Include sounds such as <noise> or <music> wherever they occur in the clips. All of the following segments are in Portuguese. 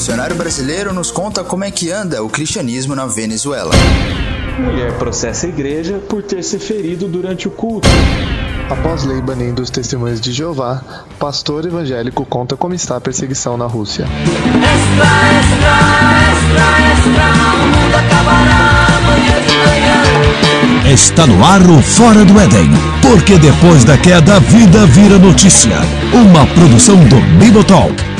missionário brasileiro nos conta como é que anda o cristianismo na Venezuela. Mulher processa a igreja por ter se ferido durante o culto. Após lei banindo os testemunhos de Jeová, pastor evangélico conta como está a perseguição na Rússia. Extra, extra, extra, extra, o mundo acabará amanhã de manhã. Está no ar o Fora do Éden, porque depois da queda a vida vira notícia. Uma produção do Bibotalk.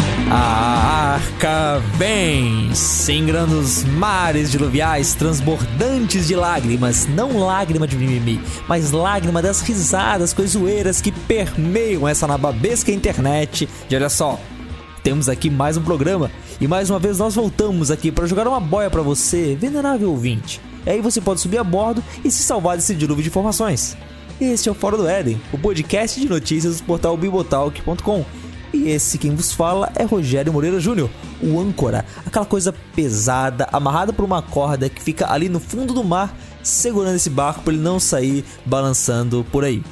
Vem, singrando os mares diluviais transbordantes de lágrimas, não lágrima de mimimi, mas lágrima das risadas coisoeiras que permeiam essa nababesca internet. E olha só, temos aqui mais um programa e mais uma vez nós voltamos aqui para jogar uma boia para você, venerável ouvinte. E aí você pode subir a bordo e se salvar desse dilúvio de informações. Este é o Fora do Éden, o podcast de notícias do portal bibotalk.com. E esse quem vos fala é Rogério Moreira Júnior, o âncora, aquela coisa pesada, amarrada por uma corda que fica ali no fundo do mar, segurando esse barco para ele não sair balançando por aí.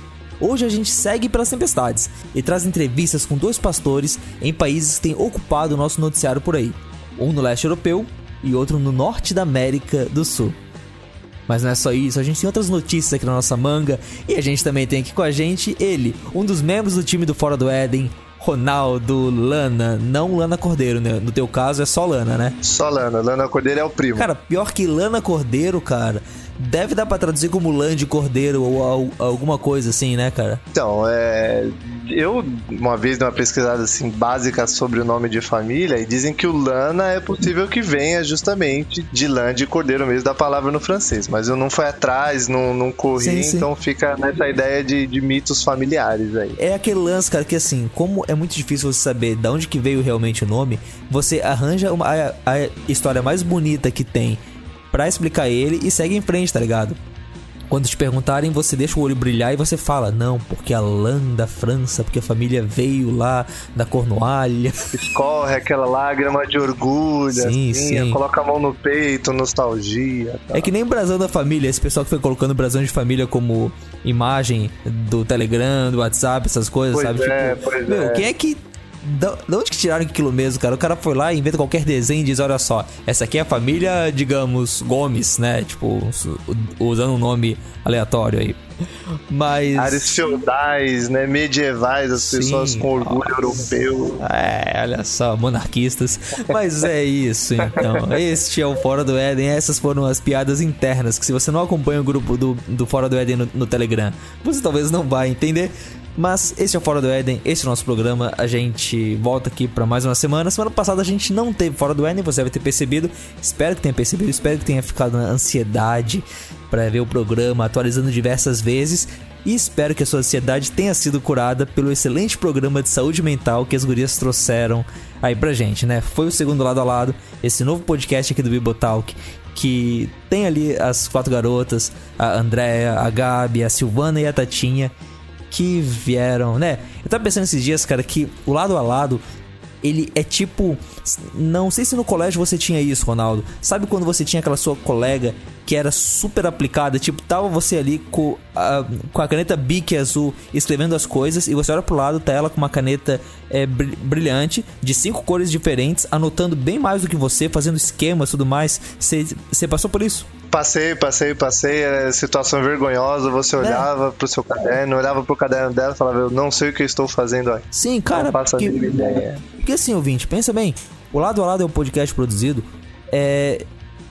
Hoje a gente segue pelas tempestades e traz entrevistas com dois pastores em países que têm ocupado o nosso noticiário por aí. Um no leste europeu e outro no norte da América do Sul. Mas não é só isso, a gente tem outras notícias aqui na nossa manga e a gente também tem aqui com a gente ele, um dos membros do time do Fora do Éden, Ronaldo Lana, não Lana Cordeiro, né? No teu caso é só Lana, né? Só Lana, Lana Cordeiro é o primo. Cara, pior que Lana Cordeiro, cara, deve dar pra traduzir como lã de cordeiro ou al- alguma coisa assim, né, cara? Então, é. Eu, uma vez, dei uma pesquisada assim, básica sobre o nome de família, e dizem que o Lana é possível que venha justamente de lã de cordeiro mesmo da palavra no francês. Mas eu não fui atrás, não, não corri, Sim, sim. então fica nessa ideia de, de mitos familiares aí. É aquele lance, cara, que assim, como é muito difícil você saber de onde que veio realmente o nome, você arranja uma, a, a história mais bonita que tem pra explicar ele e segue em frente, tá ligado? Quando te perguntarem, você deixa o olho brilhar e você fala, não, porque a lã da França, porque a família veio lá da Cornualha. <laughs> Escorre aquela lágrima de orgulho, Sim, assim, sim. coloca a mão no peito, nostalgia. tal. É que nem brasão da família, esse pessoal que foi colocando brasão de família como imagem do Telegram, do WhatsApp, essas coisas, Pois sabe? é, tipo, pois meu, é. quem é que. Da, da onde que tiraram aquilo mesmo, cara? O cara foi lá e inventa qualquer desenho e diz: olha só, essa aqui é a família, digamos, Gomes, né? Tipo, usando um nome aleatório aí. Mas. Áreas feudais, né, medievais, as Sim, pessoas com orgulho nossa. europeu. É, olha só, monarquistas. Mas é isso, então. Este é o Fora do Éden. Essas foram as piadas internas. Que se você não acompanha o grupo do, do Fora do Éden no, no Telegram, você talvez não vai entender. Mas esse é o Fora do Éden, esse é o nosso programa. A gente volta aqui para mais uma semana. Semana passada a gente não teve Fora do Éden, você deve ter percebido. Espero que tenha percebido, espero que tenha ficado na ansiedade para ver o programa atualizando diversas vezes. E espero que a sua ansiedade tenha sido curada pelo excelente programa de saúde mental que as gurias trouxeram aí pra gente, né? Foi o segundo lado a lado, esse novo podcast aqui do Bibotalk, que tem ali as quatro garotas, a Andrea, a Gabi, a Silvana e a Tatinha, que vieram, né? Eu tava pensando esses dias, cara, que o lado a lado ele é tipo. Não sei se no colégio você tinha isso, Ronaldo. Sabe quando você tinha aquela sua colega que era super aplicada? Tipo, tava você ali com a, com a caneta Bic azul escrevendo as coisas e você olha pro lado, tá ela com uma caneta é, bri- brilhante, de cinco cores diferentes, anotando bem mais do que você, fazendo esquemas e tudo mais. Você passou por isso? Passei, passei, passei, é, situação vergonhosa, você É. olhava pro seu caderno, olhava pro caderno dela e falava, eu não sei o que eu estou fazendo aqui. Sim, cara. porque-. Porque assim, ouvinte, pensa bem. O Lado a Lado é um podcast produzido é,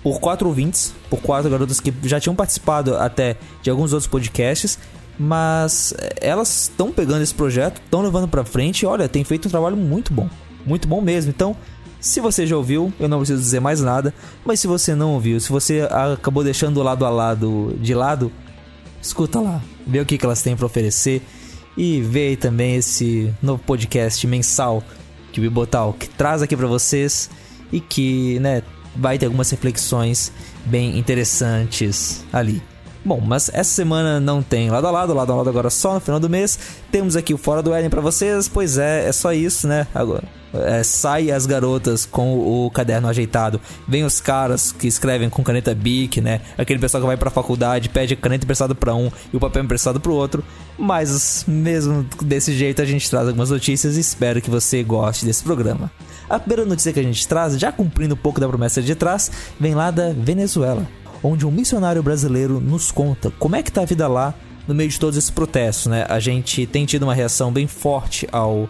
por quatro ouvintes, por quatro garotas que já tinham participado até de alguns outros podcasts, mas é, elas estão pegando esse projeto, estão levando pra frente e olha, tem feito um trabalho muito bom. Muito bom mesmo. Então, se você já ouviu, eu não preciso dizer mais nada, mas se você não ouviu, se você acabou deixando o lado a lado de lado, escuta lá, vê o que, que elas têm pra oferecer e vê também esse novo podcast mensal que o Bibotalk traz aqui pra vocês e que, né, vai ter algumas reflexões bem interessantes ali. Bom, mas essa semana não tem lado a lado, lado a lado agora só no final do mês. Temos aqui o Fora do Éden pra vocês, pois é, é só isso, né? Agora, é, sai as garotas com o caderno ajeitado, vem os caras que escrevem com caneta Bic, né? Aquele pessoal que vai pra faculdade, pede caneta emprestada pra um e o papel emprestado pro outro. Mas mesmo desse jeito a gente traz algumas notícias e espero que você goste desse programa. A primeira notícia que a gente traz, já cumprindo um pouco da promessa de trás, vem lá da Venezuela, onde um missionário brasileiro nos conta como é que tá a vida lá no meio de todos esses protestos, né? A gente tem tido uma reação bem forte ao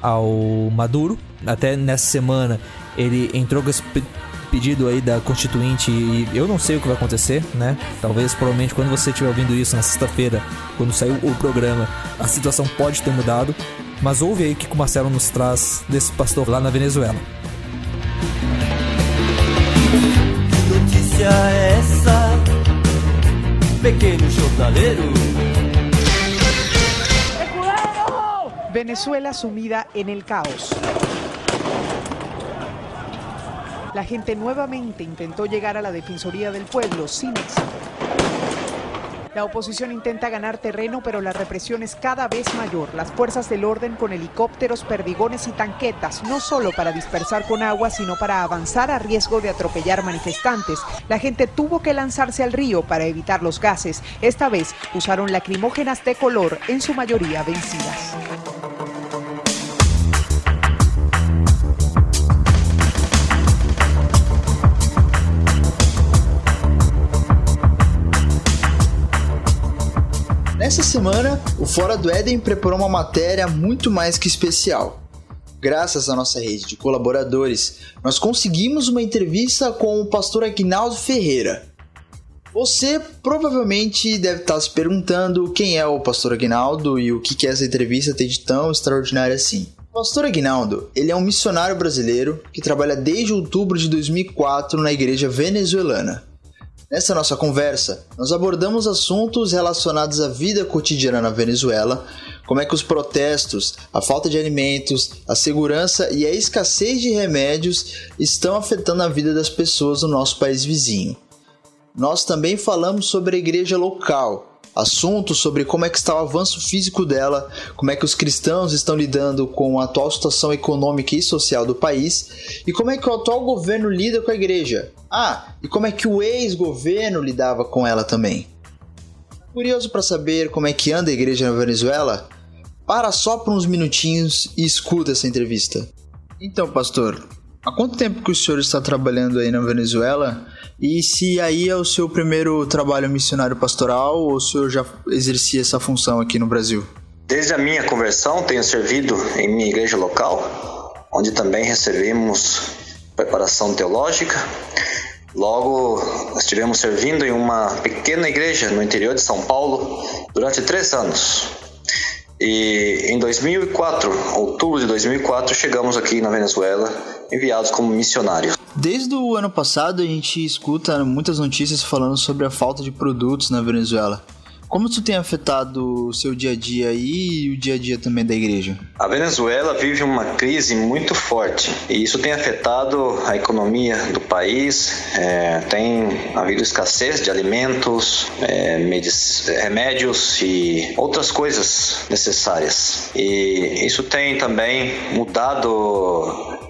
ao Maduro. Até nessa semana ele entrou com esse pedido aí da Constituinte e eu não sei o que vai acontecer, né? Talvez, provavelmente, quando você estiver ouvindo isso na sexta-feira, quando saiu o programa, a situação pode ter mudado. Mas ouve aí o que o Marcelo nos traz desse pastor lá na Venezuela. Venezuela sumida en el caos. La gente nuevamente intentó llegar a la Defensoría del Pueblo sin éxito. La oposición intenta ganar terreno, pero la represión es cada vez mayor. Las fuerzas del orden con helicópteros, perdigones y tanquetas, no solo para dispersar con agua, sino para avanzar a riesgo de atropellar manifestantes. La gente tuvo que lanzarse al río para evitar los gases. Esta vez usaron lacrimógenas de color, en su mayoría vencidas. Nessa semana, o Fora do Éden preparou uma matéria muito mais que especial. Graças à nossa rede de colaboradores, nós conseguimos uma entrevista com o pastor Aguinaldo Ferreira. Você provavelmente deve estar se perguntando quem é o pastor Aguinaldo e o que essa entrevista tem de tão extraordinário assim. O pastor Aguinaldo, ele é um missionário brasileiro que trabalha desde outubro de 2004 na igreja venezuelana. Nessa nossa conversa, nós abordamos assuntos relacionados à vida cotidiana na Venezuela, como é que os protestos, a falta de alimentos, a segurança e a escassez de remédios estão afetando a vida das pessoas no nosso país vizinho. Nós também falamos sobre a igreja local, assuntos sobre como é que está o avanço físico dela, como é que os cristãos estão lidando com a atual situação econômica e social do país e como é que o atual governo lida com a igreja. Ah, e como é que o ex-governo lidava com ela também. Curioso para saber como é que anda a igreja na Venezuela? Para só por uns minutinhos e escuta essa entrevista. Então, pastor, há quanto tempo que o senhor está trabalhando aí na Venezuela? E se aí é o seu primeiro trabalho missionário pastoral ou o senhor já exercia essa função aqui no Brasil? Desde a minha conversão, tenho servido em minha igreja local, onde também recebemos preparação teológica. Logo, estivemos servindo em uma pequena igreja no interior de São Paulo durante três anos. E em 2004, outubro de 2004, chegamos aqui na Venezuela, enviados como missionários. Desde o ano passado, a gente escuta muitas notícias falando sobre a falta de produtos na Venezuela. Como isso tem afetado o seu dia a dia aí e o dia a dia também da igreja? A Venezuela vive uma crise muito forte e isso tem afetado a economia do país. É, tem havido escassez de alimentos, é, remédios e outras coisas necessárias. E isso tem também mudado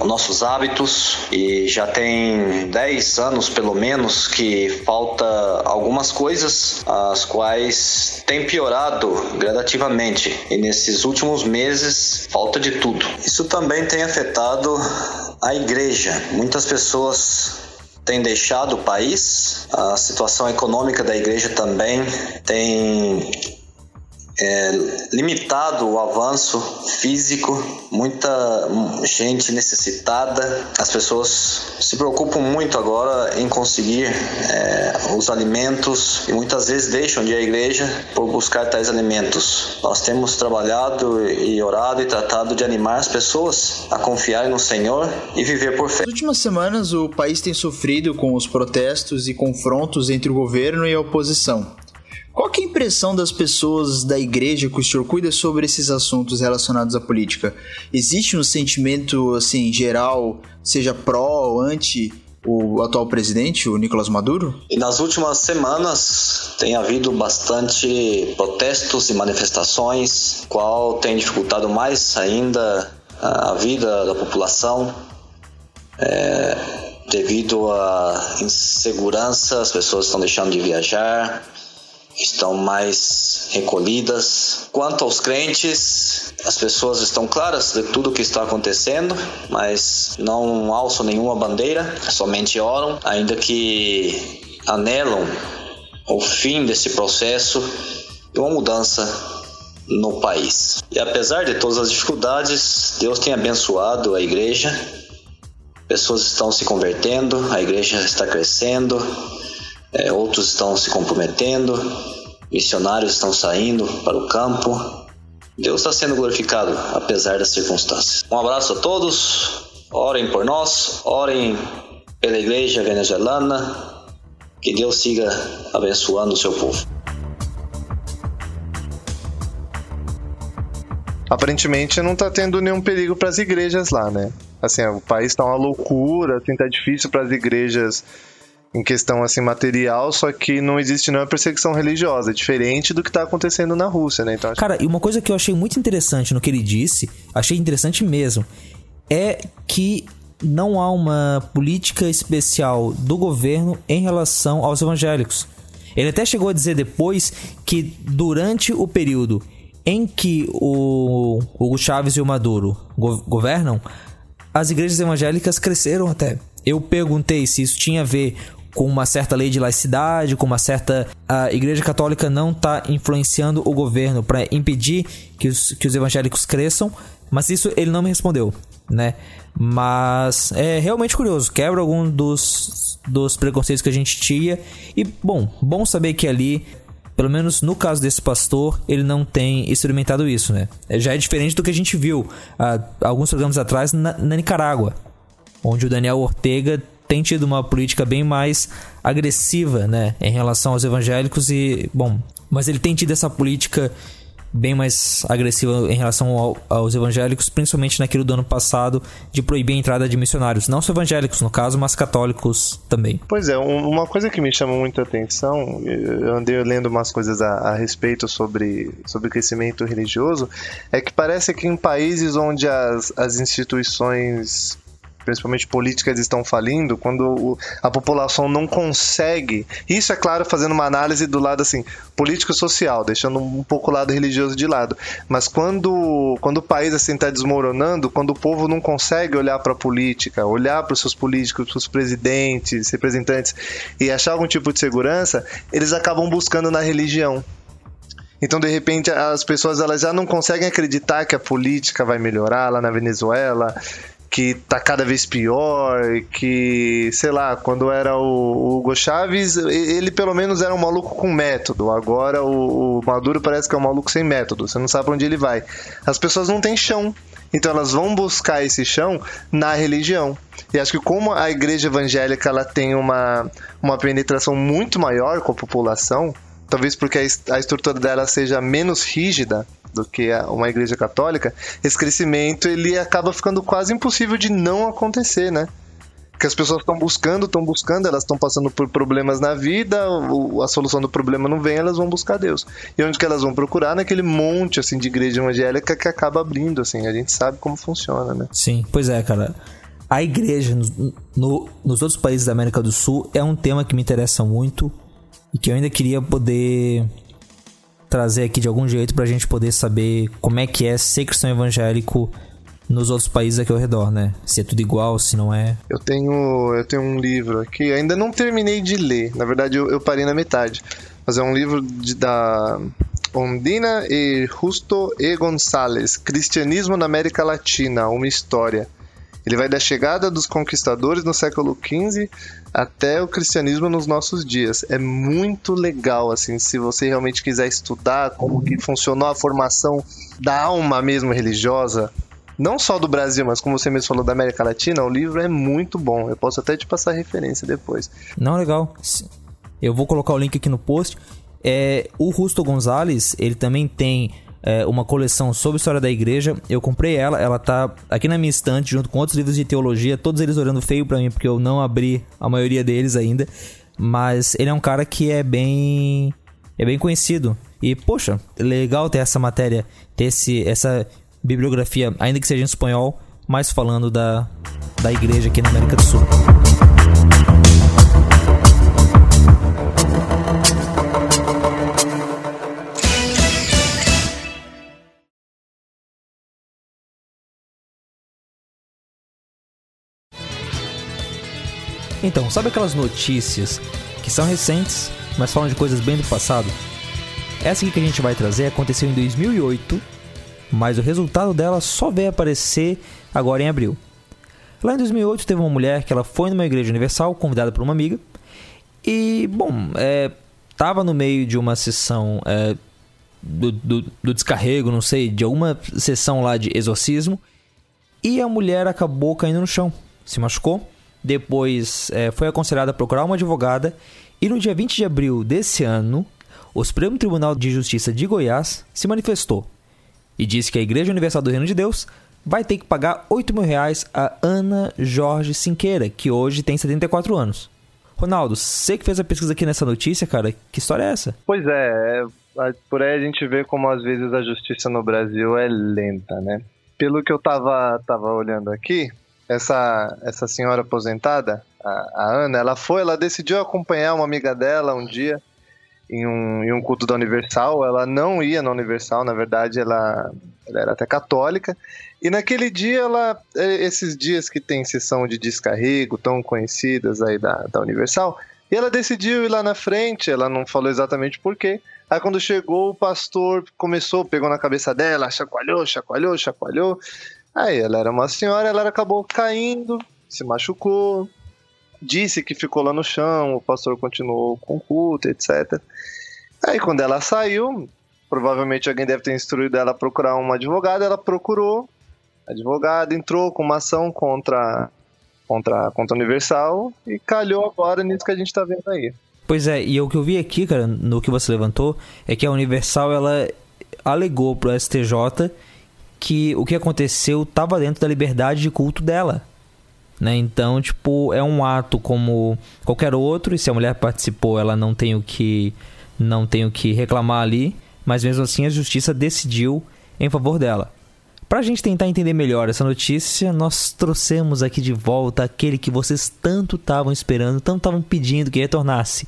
os nossos hábitos e já tem 10 anos pelo menos que falta algumas coisas as quais tem piorado gradativamente e nesses últimos meses falta de tudo. Isso também tem afetado a igreja. Muitas pessoas têm deixado o país, a situação econômica da igreja também tem é, limitado o avanço físico, muita gente necessitada. As pessoas se preocupam muito agora em conseguir é, os alimentos e muitas vezes deixam de ir à igreja por buscar tais alimentos. Nós temos trabalhado e orado e tratado de animar as pessoas a confiarem no Senhor e viver por fé. Nas últimas semanas, o país tem sofrido com os protestos e confrontos entre o governo e a oposição. Qual é a impressão das pessoas da igreja que o senhor cuida sobre esses assuntos relacionados à política? Existe um sentimento, assim, geral, seja pró ou anti o atual presidente, o Nicolás Maduro? E nas últimas semanas tem havido bastante protestos e manifestações, qual tem dificultado mais ainda a vida da população. É, devido à insegurança, as pessoas estão deixando de viajar, estão mais recolhidas. Quanto aos crentes, as pessoas estão claras de tudo o que está acontecendo, mas não alçam nenhuma bandeira, somente oram, ainda que anelam o fim desse processo e uma mudança no país. E apesar de todas as dificuldades, Deus tem abençoado a igreja. Pessoas estão se convertendo, a igreja está crescendo, é, outros estão se comprometendo, missionários estão saindo para o campo. Deus está sendo glorificado apesar das circunstâncias. Um abraço a todos, orem por nós, orem pela igreja venezuelana, que Deus siga abençoando o seu povo. aparentemente não tá tendo nenhum perigo para as igrejas lá, né? Assim, o país tá uma loucura, assim, tá difícil para as igrejas em questão assim material, só que não existe nenhuma perseguição religiosa, diferente do que tá acontecendo na Rússia, né? Então, acho... Cara, e uma coisa que eu achei muito interessante no que ele disse, achei interessante mesmo, é que não há uma política especial do governo em relação aos evangélicos. Ele até chegou a dizer depois que durante o período em que o Hugo Chávez e o Maduro go governam, as igrejas evangélicas cresceram até. Eu perguntei se isso tinha a ver com uma certa lei de laicidade, com uma certa. A Igreja Católica não está influenciando o governo para impedir que os, que os evangélicos cresçam, mas isso ele não me respondeu, né? Mas é realmente curioso, quebra algum dos, dos preconceitos que a gente tinha. E, bom, bom saber que ali pelo menos no caso desse pastor, ele não tem experimentado isso, né? Já é diferente do que a gente viu há alguns programas atrás na, na Nicarágua, onde o Daniel Ortega tem tido uma política bem mais agressiva, né, em relação aos evangélicos e, bom, mas ele tem tido essa política bem mais agressiva em relação ao, aos evangélicos, principalmente naquilo do ano passado de proibir a entrada de missionários, não só evangélicos no caso, mas católicos também. Pois é, uma coisa que me chama muita atenção, eu andei lendo umas coisas a, a respeito sobre, sobre crescimento religioso, é que parece que em países onde as, as instituições principalmente políticas, estão falindo, quando a população não consegue. Isso é claro, fazendo uma análise do lado assim, político-social, deixando um pouco o lado religioso de lado. Mas quando, quando o país assim está desmoronando, quando o povo não consegue olhar para a política, olhar para os seus políticos, para os presidentes, representantes e achar algum tipo de segurança, eles acabam buscando na religião. Então, de repente, as pessoas elas já não conseguem acreditar que a política vai melhorar lá na Venezuela, que tá cada vez pior, que, sei lá, quando era o, Hugo Chaves, ele pelo menos era um maluco com método. Agora o, o Maduro parece que é um maluco sem método, você não sabe pra onde ele vai. As pessoas não têm chão. Então elas vão buscar esse chão na religião. E acho que como a igreja evangélica ela tem uma, uma penetração muito maior com a população, talvez porque a estrutura dela seja menos rígida, do que uma igreja católica, esse crescimento ele acaba ficando quase impossível de não acontecer, né? que as pessoas estão buscando, estão buscando, elas estão passando por problemas na vida, a solução do problema não vem, elas vão buscar Deus. E onde que elas vão procurar? Naquele monte assim de igreja evangélica que acaba abrindo, assim, a gente sabe como funciona, né? Sim, pois é, cara. A igreja no, no, nos outros países da América do Sul é um tema que me interessa muito e que eu ainda queria poder trazer aqui de algum jeito pra gente poder saber como é que é ser cristão evangélico nos outros países aqui ao redor, né? Se é tudo igual, se não é. Eu tenho, eu tenho um livro aqui, ainda não terminei de ler. Na verdade, eu, eu parei na metade. Mas é um livro de, da Ondina e Justo e Gonçalves, Cristianismo na América Latina, uma história. Ele vai da chegada dos conquistadores no século XV até o cristianismo nos nossos dias. É muito legal, assim, se você realmente quiser estudar como que funcionou a formação da alma mesmo religiosa, não só do Brasil, mas como você mesmo falou da América Latina, o livro é muito bom. Eu posso até te passar referência depois. Não, legal. Eu vou colocar o link aqui no post. É, o Rusto Gonzalez, ele também tem é, uma coleção sobre história da igreja. Eu comprei ela, ela tá aqui na minha estante junto com outros livros de teologia, todos eles olhando feio para mim porque eu não abri a maioria deles ainda. Mas ele é um cara que é bem é bem conhecido. E poxa, legal ter essa matéria, ter esse, essa bibliografia, ainda que seja em espanhol, mas falando da da igreja aqui na América do Sul. Então, sabe aquelas notícias que são recentes, mas falam de coisas bem do passado? Essa aqui que a gente vai trazer aconteceu em 2008, mas o resultado dela só veio aparecer agora em abril. Lá em 2008 teve uma mulher que ela foi numa igreja universal, convidada por uma amiga, e, bom, é, tava no meio de uma sessão é, do, do, do descarrego, não sei, de alguma sessão lá de exorcismo, e a mulher acabou caindo no chão, se machucou. Depois é, foi aconselhada a procurar uma advogada. E no dia 20 de abril desse ano, o Supremo Tribunal de Justiça de Goiás se manifestou e disse que a Igreja Universal do Reino de Deus vai ter que pagar 8 mil reais a Ana Jorge Sinqueira, que hoje tem 74 anos. Ronaldo, você que fez a pesquisa aqui nessa notícia, cara, que história é essa? Pois é, é por aí a gente vê como às vezes a justiça no Brasil é lenta, né? Pelo que eu tava, tava olhando aqui, essa, essa senhora aposentada, a, a, Ana, ela foi, ela decidiu acompanhar uma amiga dela um dia em um, em um culto da Universal. Ela não ia na Universal, na verdade, ela, ela era até católica. E naquele dia, ela, é, esses dias que tem sessão de descarrego, tão conhecidas aí da, da Universal, e ela decidiu ir lá na frente, ela não falou exatamente porquê. Aí quando chegou, o pastor começou, pegou na cabeça dela, chacoalhou, chacoalhou, chacoalhou. Aí ela era uma senhora, ela acabou caindo, se machucou, disse que ficou lá no chão, o pastor continuou com o culto, etc. Aí quando ela saiu, provavelmente alguém deve ter instruído ela a procurar uma advogada, ela procurou, a advogada entrou com uma ação contra contra contra Universal e calhou agora nisso que a gente tá vendo aí. Pois é, e o que eu vi aqui, cara, no que você levantou, é que a Universal ela alegou pro STJ que o que aconteceu estava dentro da liberdade de culto dela. Né? Então, tipo, é um ato como qualquer outro, e se a mulher participou, ela não tem o que não tem o que reclamar ali, mas mesmo assim a justiça decidiu em favor dela. Para a gente tentar entender melhor essa notícia, nós trouxemos aqui de volta aquele que vocês tanto estavam esperando, tanto estavam pedindo que retornasse.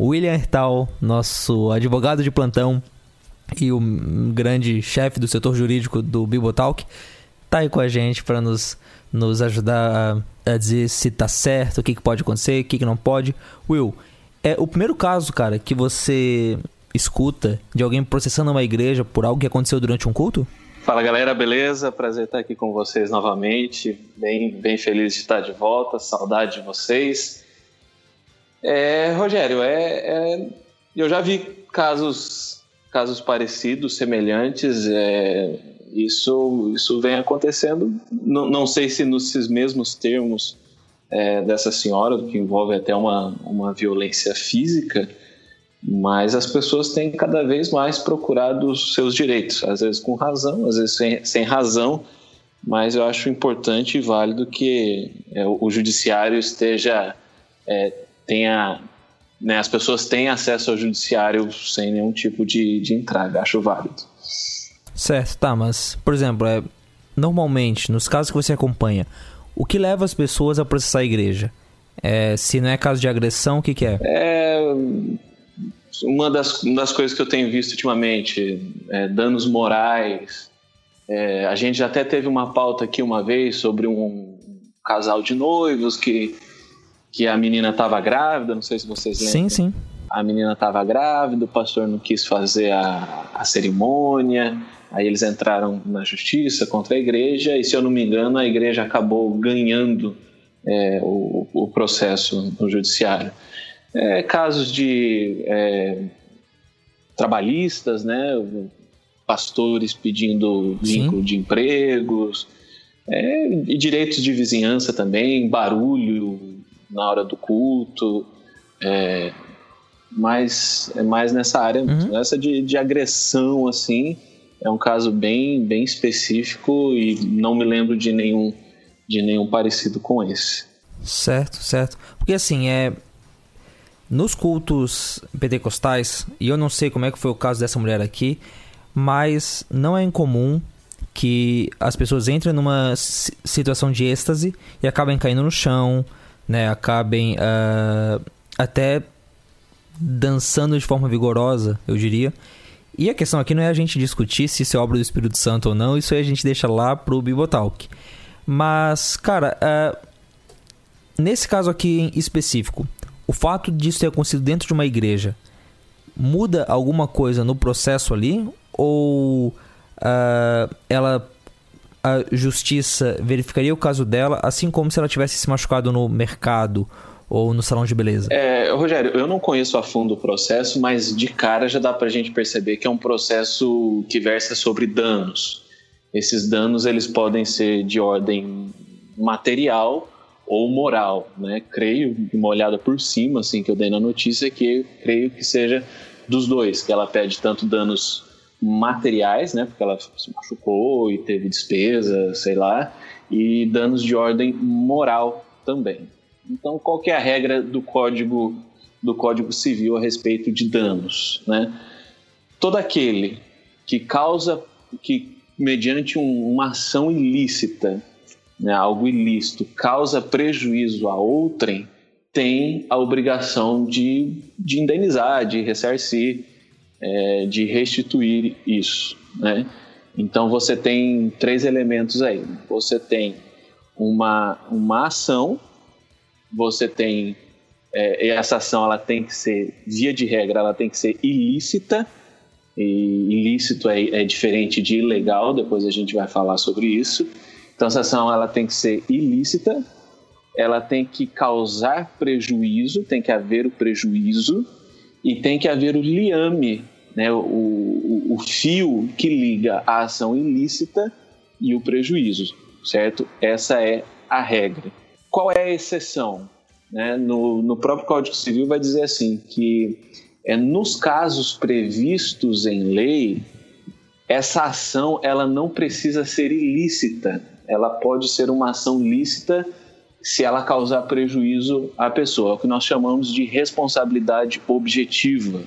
William Hertal, nosso advogado de plantão, e o grande chefe do setor jurídico do Bibotalk, tá aí com a gente para nos, nos ajudar a, a, dizer se tá certo, o que, que pode acontecer, o que, que não pode. Will, é o primeiro caso, cara, que você escuta de alguém processando uma igreja por algo que aconteceu durante um culto? Fala galera, beleza? Prazer estar aqui com vocês novamente. Bem, bem feliz de estar de volta, saudade de vocês. É, Rogério, é, é, eu já vi casos casos parecidos, semelhantes. É, isso, isso vem acontecendo, não, não sei se nesses mesmos termos é, dessa senhora, que envolve até uma, uma violência física, mas as pessoas têm cada vez mais procurado os seus direitos, às vezes com razão, às vezes sem, sem razão, mas eu acho importante e válido que é, o judiciário esteja é, tenha né, as pessoas têm acesso ao judiciário sem nenhum tipo de, de entrada. Acho válido. Certo, tá, mas, por exemplo, é, normalmente, nos casos que você acompanha, o que leva as pessoas a processar a igreja? É, se não é caso de agressão, o que, que é? É. Uma das, uma das coisas que eu tenho visto ultimamente, é, danos morais. É, a gente até teve uma pauta aqui uma vez sobre um casal de noivos que que a menina estava grávida, não sei se vocês lembram. Sim, sim. A menina estava grávida, o pastor não quis fazer a, a cerimônia, aí eles entraram na justiça contra a igreja, e se eu não me engano, a igreja acabou ganhando é, o, o, processo no judiciário. É, casos de é, trabalhistas, né? Pastores pedindo vínculo Sim. de empregos, é, e direitos de vizinhança também, barulho, na hora do culto, é, mais, é mais nessa área, uhum. essa de, de agressão, assim, é um caso bem, bem específico e não me lembro de nenhum, de nenhum parecido com esse. Certo, certo. Porque assim, é nos cultos pentecostais, e eu não sei como é que foi o caso dessa mulher aqui, mas não é incomum que as pessoas entrem numa situação de êxtase e acabem caindo no chão, né, acabem uh, até dançando de forma vigorosa, eu diria. E a questão aqui não é a gente discutir se isso é obra do Espírito Santo ou não, isso aí a gente deixa lá pro Bibotalk. Mas, cara, uh, nesse caso aqui em específico, o fato disso ter acontecido dentro de uma igreja muda alguma coisa no processo ali? Ou uh, ela a justiça verificaria o caso dela, assim como se ela tivesse se machucado no mercado ou no salão de beleza? É, Rogério, eu não conheço a fundo o processo, mas de cara já dá pra gente perceber que é um processo que versa sobre danos. Esses danos eles podem ser de ordem material ou moral, né? Creio, uma olhada por cima, assim, que eu dei na notícia, que creio que seja dos dois, que ela pede tanto danos materiais, né? Porque ela se machucou e teve despesa, sei lá, e danos de ordem moral também. Então, qual que é a regra do código do Código Civil a respeito de danos, né? Todo aquele que causa que mediante um, uma ação ilícita, né, algo ilícito, causa prejuízo a outrem, tem a obrigação de, de indenizar, de ressarcir, é, de restituir isso, né? Então você tem três elementos aí. Você tem uma, uma ação você tem é, essa ação ela tem que ser via de regra ela tem que ser ilícita e ilícito é, é, diferente de ilegal depois a gente vai falar sobre isso então essa ação ela tem que ser ilícita ela tem que causar prejuízo tem que haver o prejuízo e tem que haver o liame né o, o, o fio que liga a ação ilícita e o prejuízo certo essa é a regra qual é a exceção? Né? No, no próprio Código Civil vai dizer assim que é, nos casos previstos em lei, essa ação ela não precisa ser ilícita. Ela pode ser uma ação lícita se ela causar prejuízo à pessoa, é o que nós chamamos de responsabilidade objetiva.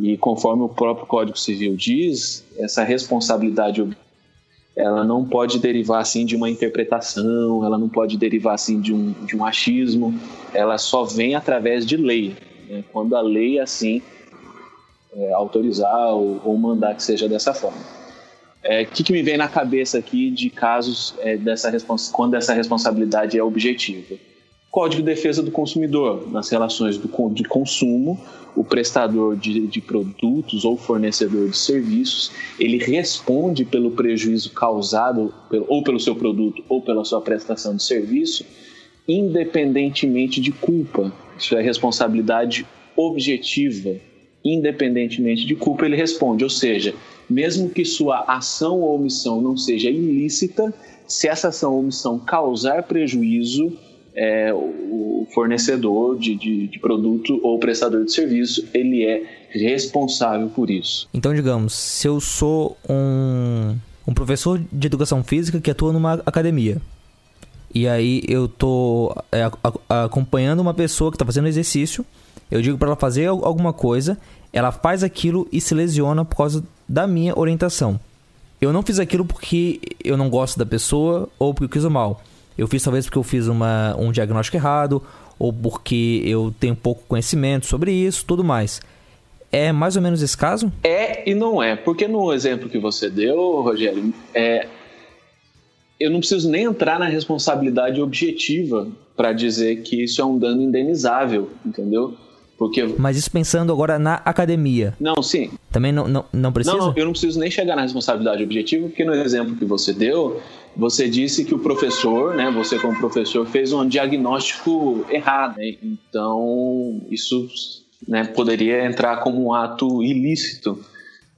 E conforme o próprio Código Civil diz, essa responsabilidade ela não pode derivar assim de uma interpretação, ela não pode derivar assim de um, de um achismo, ela só vem através de lei. Né? Quando a lei assim é, autorizar ou, ou, mandar que seja dessa forma. O é, que, que, me vem na cabeça aqui de casos é, dessa quando essa responsabilidade é objetiva? Código de Defesa do Consumidor, nas relações do, de consumo, o prestador de, de, produtos ou fornecedor de serviços, ele responde pelo prejuízo causado pelo, ou pelo seu produto ou pela sua prestação de serviço, independentemente de culpa. Isso é responsabilidade objetiva. Independentemente de culpa, ele responde. Ou seja, mesmo que sua ação ou omissão não seja ilícita, se essa ação ou omissão causar prejuízo, é, o fornecedor de, de, de, produto ou prestador de serviço, ele é responsável por isso. Então, digamos, se eu sou um, um professor de educação física que atua numa academia, e aí eu tô é, acompanhando uma pessoa que está fazendo exercício, eu digo para ela fazer alguma coisa, ela faz aquilo e se lesiona por causa da minha orientação. Eu não fiz aquilo porque eu não gosto da pessoa ou porque eu quis o mal. Eu fiz talvez porque eu fiz uma, um diagnóstico errado, ou porque eu tenho pouco conhecimento sobre isso, tudo mais. É mais ou menos esse caso? É e não é, porque no exemplo que você deu, Rogério, é, eu não preciso nem entrar na responsabilidade objetiva para dizer que isso é um dano indenizável, entendeu? Porque... Mas isso pensando agora na academia. Não, sim. Também não, não, não precisa? Não, não, eu não preciso nem chegar na responsabilidade objetiva, porque no exemplo que você deu, você disse que o professor, né, você como professor, fez um diagnóstico errado. Né? Então, isso né, poderia entrar como um ato ilícito.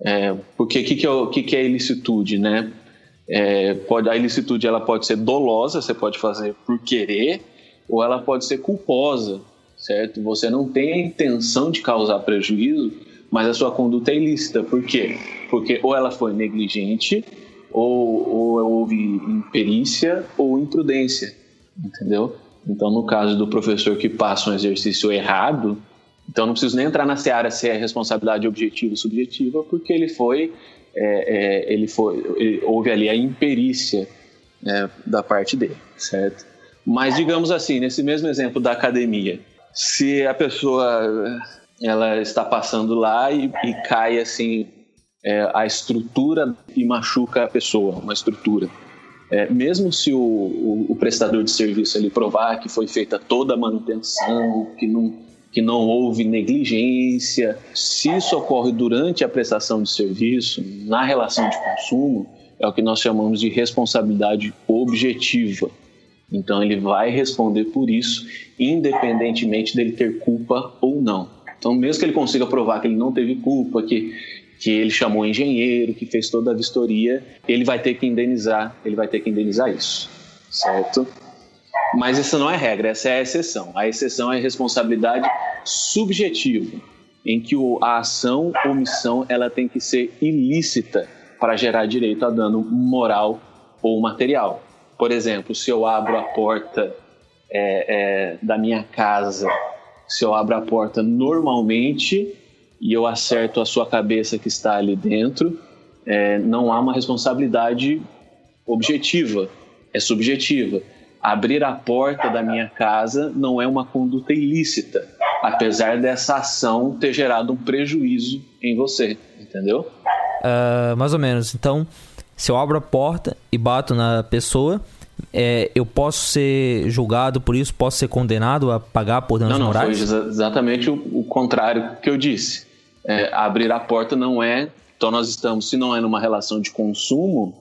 É, porque o que, que, é, que, que é ilicitude, né? É, pode, a ilicitude ela pode ser dolosa, você pode fazer por querer, ou ela pode ser culposa, certo? Você não tem a intenção de causar prejuízo, mas a sua conduta é ilícita. Por quê? Porque ou ela foi negligente, ou, ou houve imperícia ou imprudência, entendeu? Então, no caso do professor que passa um exercício errado, então não preciso nem entrar na seara se é responsabilidade objetiva ou subjetiva, porque ele foi, é, é, ele foi, ele, houve ali a imperícia né, da parte dele, certo? Mas digamos assim, nesse mesmo exemplo da academia, se a pessoa ela está passando lá e, e cai assim é, a estrutura e machuca a pessoa, uma estrutura. É, mesmo se o, o, o, prestador de serviço ele provar que foi feita toda a manutenção, que não, que não houve negligência, se isso ocorre durante a prestação de serviço, na relação de consumo, é o que nós chamamos de responsabilidade objetiva. Então ele vai responder por isso, independentemente dele ter culpa ou não. Então, mesmo que ele consiga provar que ele não teve culpa, que que ele chamou engenheiro, que fez toda a vistoria, ele vai ter que indenizar, ele vai ter que indenizar isso, certo? Mas essa não é regra, essa é a exceção. A exceção é a responsabilidade subjetiva, em que a ação ou omissão ela tem que ser ilícita para gerar direito a dano moral ou material. Por exemplo, se eu abro a porta é, é, da minha casa, se eu abro a porta normalmente, e eu acerto a sua cabeça que está ali dentro, é, não há uma responsabilidade objetiva, é subjetiva. Abrir a porta da minha casa não é uma conduta ilícita, apesar dessa ação ter gerado um prejuízo em você, entendeu? Uh, mais ou menos. Então, se eu abro a porta e bato na pessoa, é, eu posso ser julgado por isso, posso ser condenado a pagar por danos não, não, morais? Não, foi exatamente o, o contrário que eu disse é, abrir a porta não é. Então nós estamos, se não é numa relação de consumo,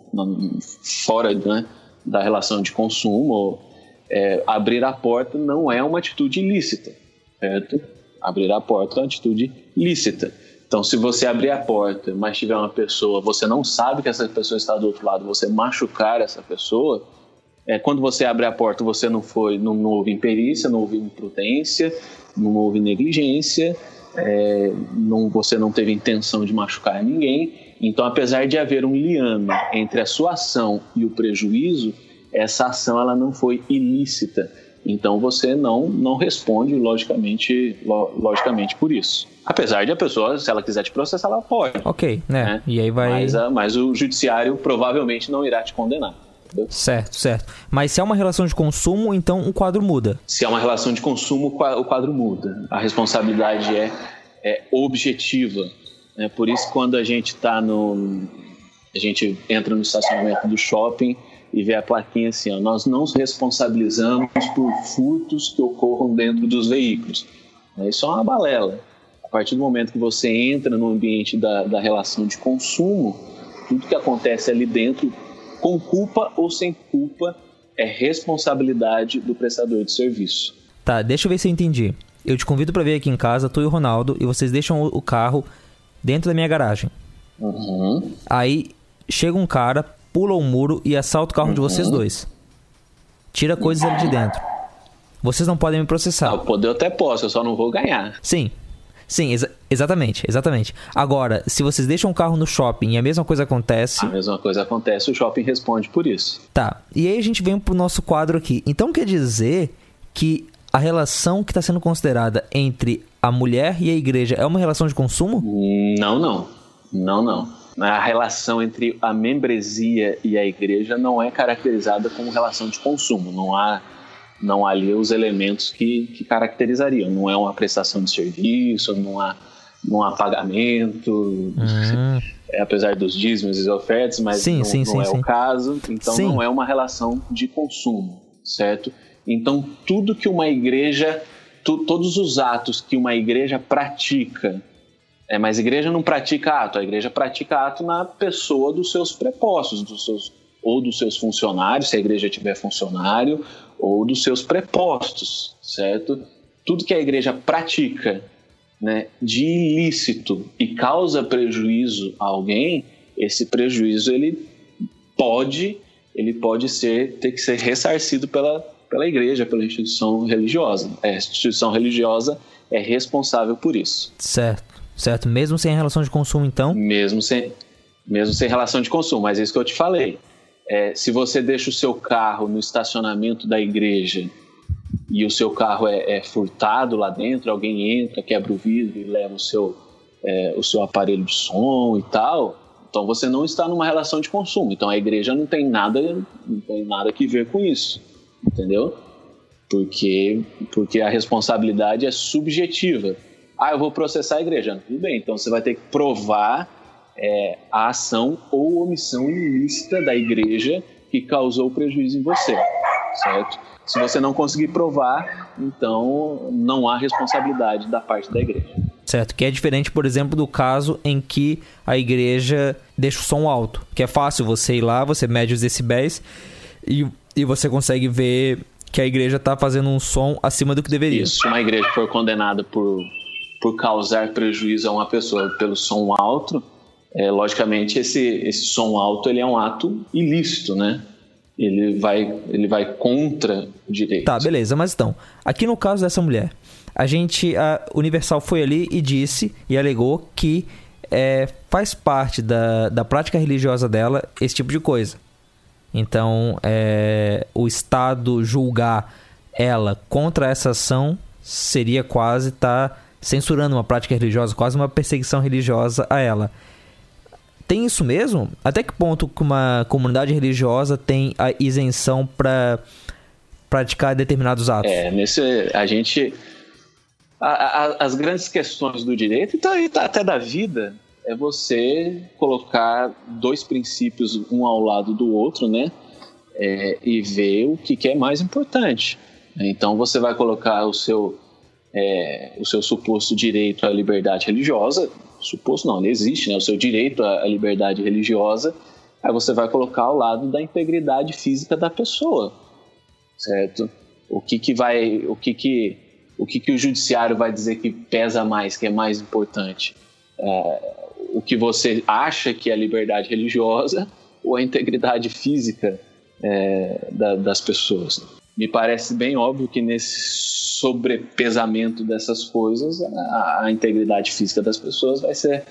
fora né, da relação de consumo, é, abrir a porta não é uma atitude ilícita, certo? Abrir a porta é uma atitude lícita. Então, se você abrir a porta, mas tiver uma pessoa, você não sabe que essa pessoa está do outro lado, você machucar essa pessoa, é, quando você abre a porta, você não foi, não, não houve imperícia, não houve imprudência, não houve negligência, é, não, você não teve intenção de machucar ninguém. Então, apesar de haver um liame entre a sua ação e o prejuízo, essa ação ela não foi ilícita. Então você não não responde logicamente logicamente por isso. Apesar de a pessoa, se ela quiser te processar, ela pode. Ok, né? né? E aí vai. Mas, mas o judiciário provavelmente não irá te condenar. Certo, certo. Mas se é uma relação de consumo, então o quadro muda. Se é uma relação de consumo, o quadro muda. A responsabilidade é, é objetiva. Né? Por isso, quando a gente está no. A gente entra no estacionamento do shopping e vê a plaquinha assim: ó, nós não nos responsabilizamos por furtos que ocorram dentro dos veículos. Isso é uma balela. A partir do momento que você entra no ambiente da, da relação de consumo, tudo que acontece ali dentro com culpa ou sem culpa, é responsabilidade do prestador de serviço. Tá, deixa eu ver se eu entendi. Eu te convido para vir aqui em casa, tu e o Ronaldo, e vocês deixam o carro dentro da minha garagem. Uhum. Aí chega um cara, pula o muro e assalta o carro uhum. de vocês dois. Tira coisas ali de dentro. Vocês não podem me processar. Ah, o poder eu até posso, eu só não vou ganhar. Sim, Sim, exa exatamente, exatamente. Agora, se vocês deixam o carro no shopping e a mesma coisa acontece. A mesma coisa acontece, o shopping responde por isso. Tá. E aí a gente vem pro nosso quadro aqui. Então quer dizer que a relação que está sendo considerada entre a mulher e a igreja é uma relação de consumo? Não, não. Não, não. A relação entre a membresia e a igreja não é caracterizada como relação de consumo. Não há não há ali os elementos que, que caracterizariam. Não é uma prestação de serviço, não há, não há pagamento, uhum. é, apesar dos dízimos e ofertas, mas sim, não, sim, não sim, é o caso. Então não é uma relação de consumo, certo? Então tudo que uma igreja, tu, todos os atos que uma igreja pratica, é, mas a igreja não pratica ato, a igreja pratica ato na pessoa dos seus prepostos, dos seus ou dos seus funcionários, se a igreja tiver funcionário, ou dos seus prepostos, certo? Tudo que a igreja pratica né, de ilícito e causa prejuízo a alguém, esse prejuízo ele pode ele pode ser ter que ser ressarcido pela, pela igreja, pela instituição religiosa. A instituição religiosa é responsável por isso. Certo, certo. Mesmo sem relação de consumo, então? Mesmo sem, mesmo sem relação de consumo, mas é isso que eu te falei. É, se você deixa o seu carro no estacionamento da igreja e o seu carro é, é, furtado lá dentro, alguém entra, quebra o vidro e leva o seu, é, o seu aparelho de som e tal, então você não está numa relação de consumo. Então a igreja não tem nada, não tem nada que ver com isso, entendeu? Porque, porque a responsabilidade é subjetiva. Ah, eu vou processar a igreja. Tudo bem, então você vai ter que provar é, a ação ou omissão ilícita da igreja que causou prejuízo em você, certo? Se você não conseguir provar, então não há responsabilidade da parte da igreja. Certo, que é diferente, por exemplo, do caso em que a igreja deixa o som alto, que é fácil você ir lá, você mede os decibéis e, e você consegue ver que a igreja está fazendo um som acima do que deveria. Isso, se uma igreja for condenada por, por causar prejuízo a uma pessoa pelo som alto, é, logicamente esse, esse som alto ele é um ato ilícito, né? Ele vai, ele vai contra o direito. Tá, beleza, mas então, aqui no caso dessa mulher, a gente, a Universal foi ali e disse e alegou que é, faz parte da, da prática religiosa dela esse tipo de coisa. Então, é, o Estado julgar ela contra essa ação seria quase estar tá censurando uma prática religiosa, quase uma perseguição religiosa a ela. Tem isso mesmo? Até que ponto uma comunidade religiosa tem a isenção para praticar determinados atos? É, nesse a gente a, a, as grandes questões do direito então, e até da vida é você colocar dois princípios um ao lado do outro, né? É, e ver o que, que, é mais importante. Então você vai colocar o seu é, o seu suposto direito à liberdade religiosa, suposto não, ele existe, né? O seu direito à liberdade religiosa, aí você vai colocar ao lado da integridade física da pessoa, certo? O que que vai, o que que o que que o judiciário vai dizer que pesa mais, que é mais importante? É, o que você acha que é a liberdade religiosa <laughs> ou a integridade física é, da, das pessoas. Me parece bem óbvio que nesse sobrepesamento dessas coisas, a, a integridade física das pessoas vai ser,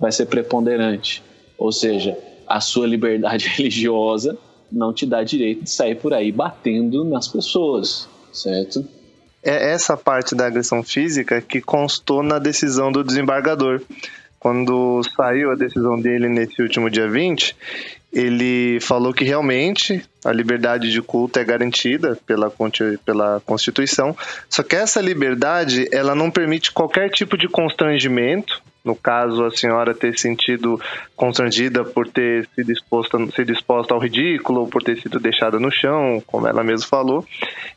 vai ser preponderante. Ou seja, a sua liberdade <laughs> religiosa não te dá direito de sair por aí batendo nas pessoas, certo? É essa parte da agressão física que constou na decisão do desembargador quando saiu a decisão dele nesse último dia 20, ele falou que realmente a liberdade de culto é garantida pela, pela Constituição, só que essa liberdade ela não permite qualquer tipo de constrangimento. No caso, a senhora ter sentido constrangida por ter sido exposta, sido exposta ao ridículo, ou por ter sido deixada no chão, como ela mesma falou,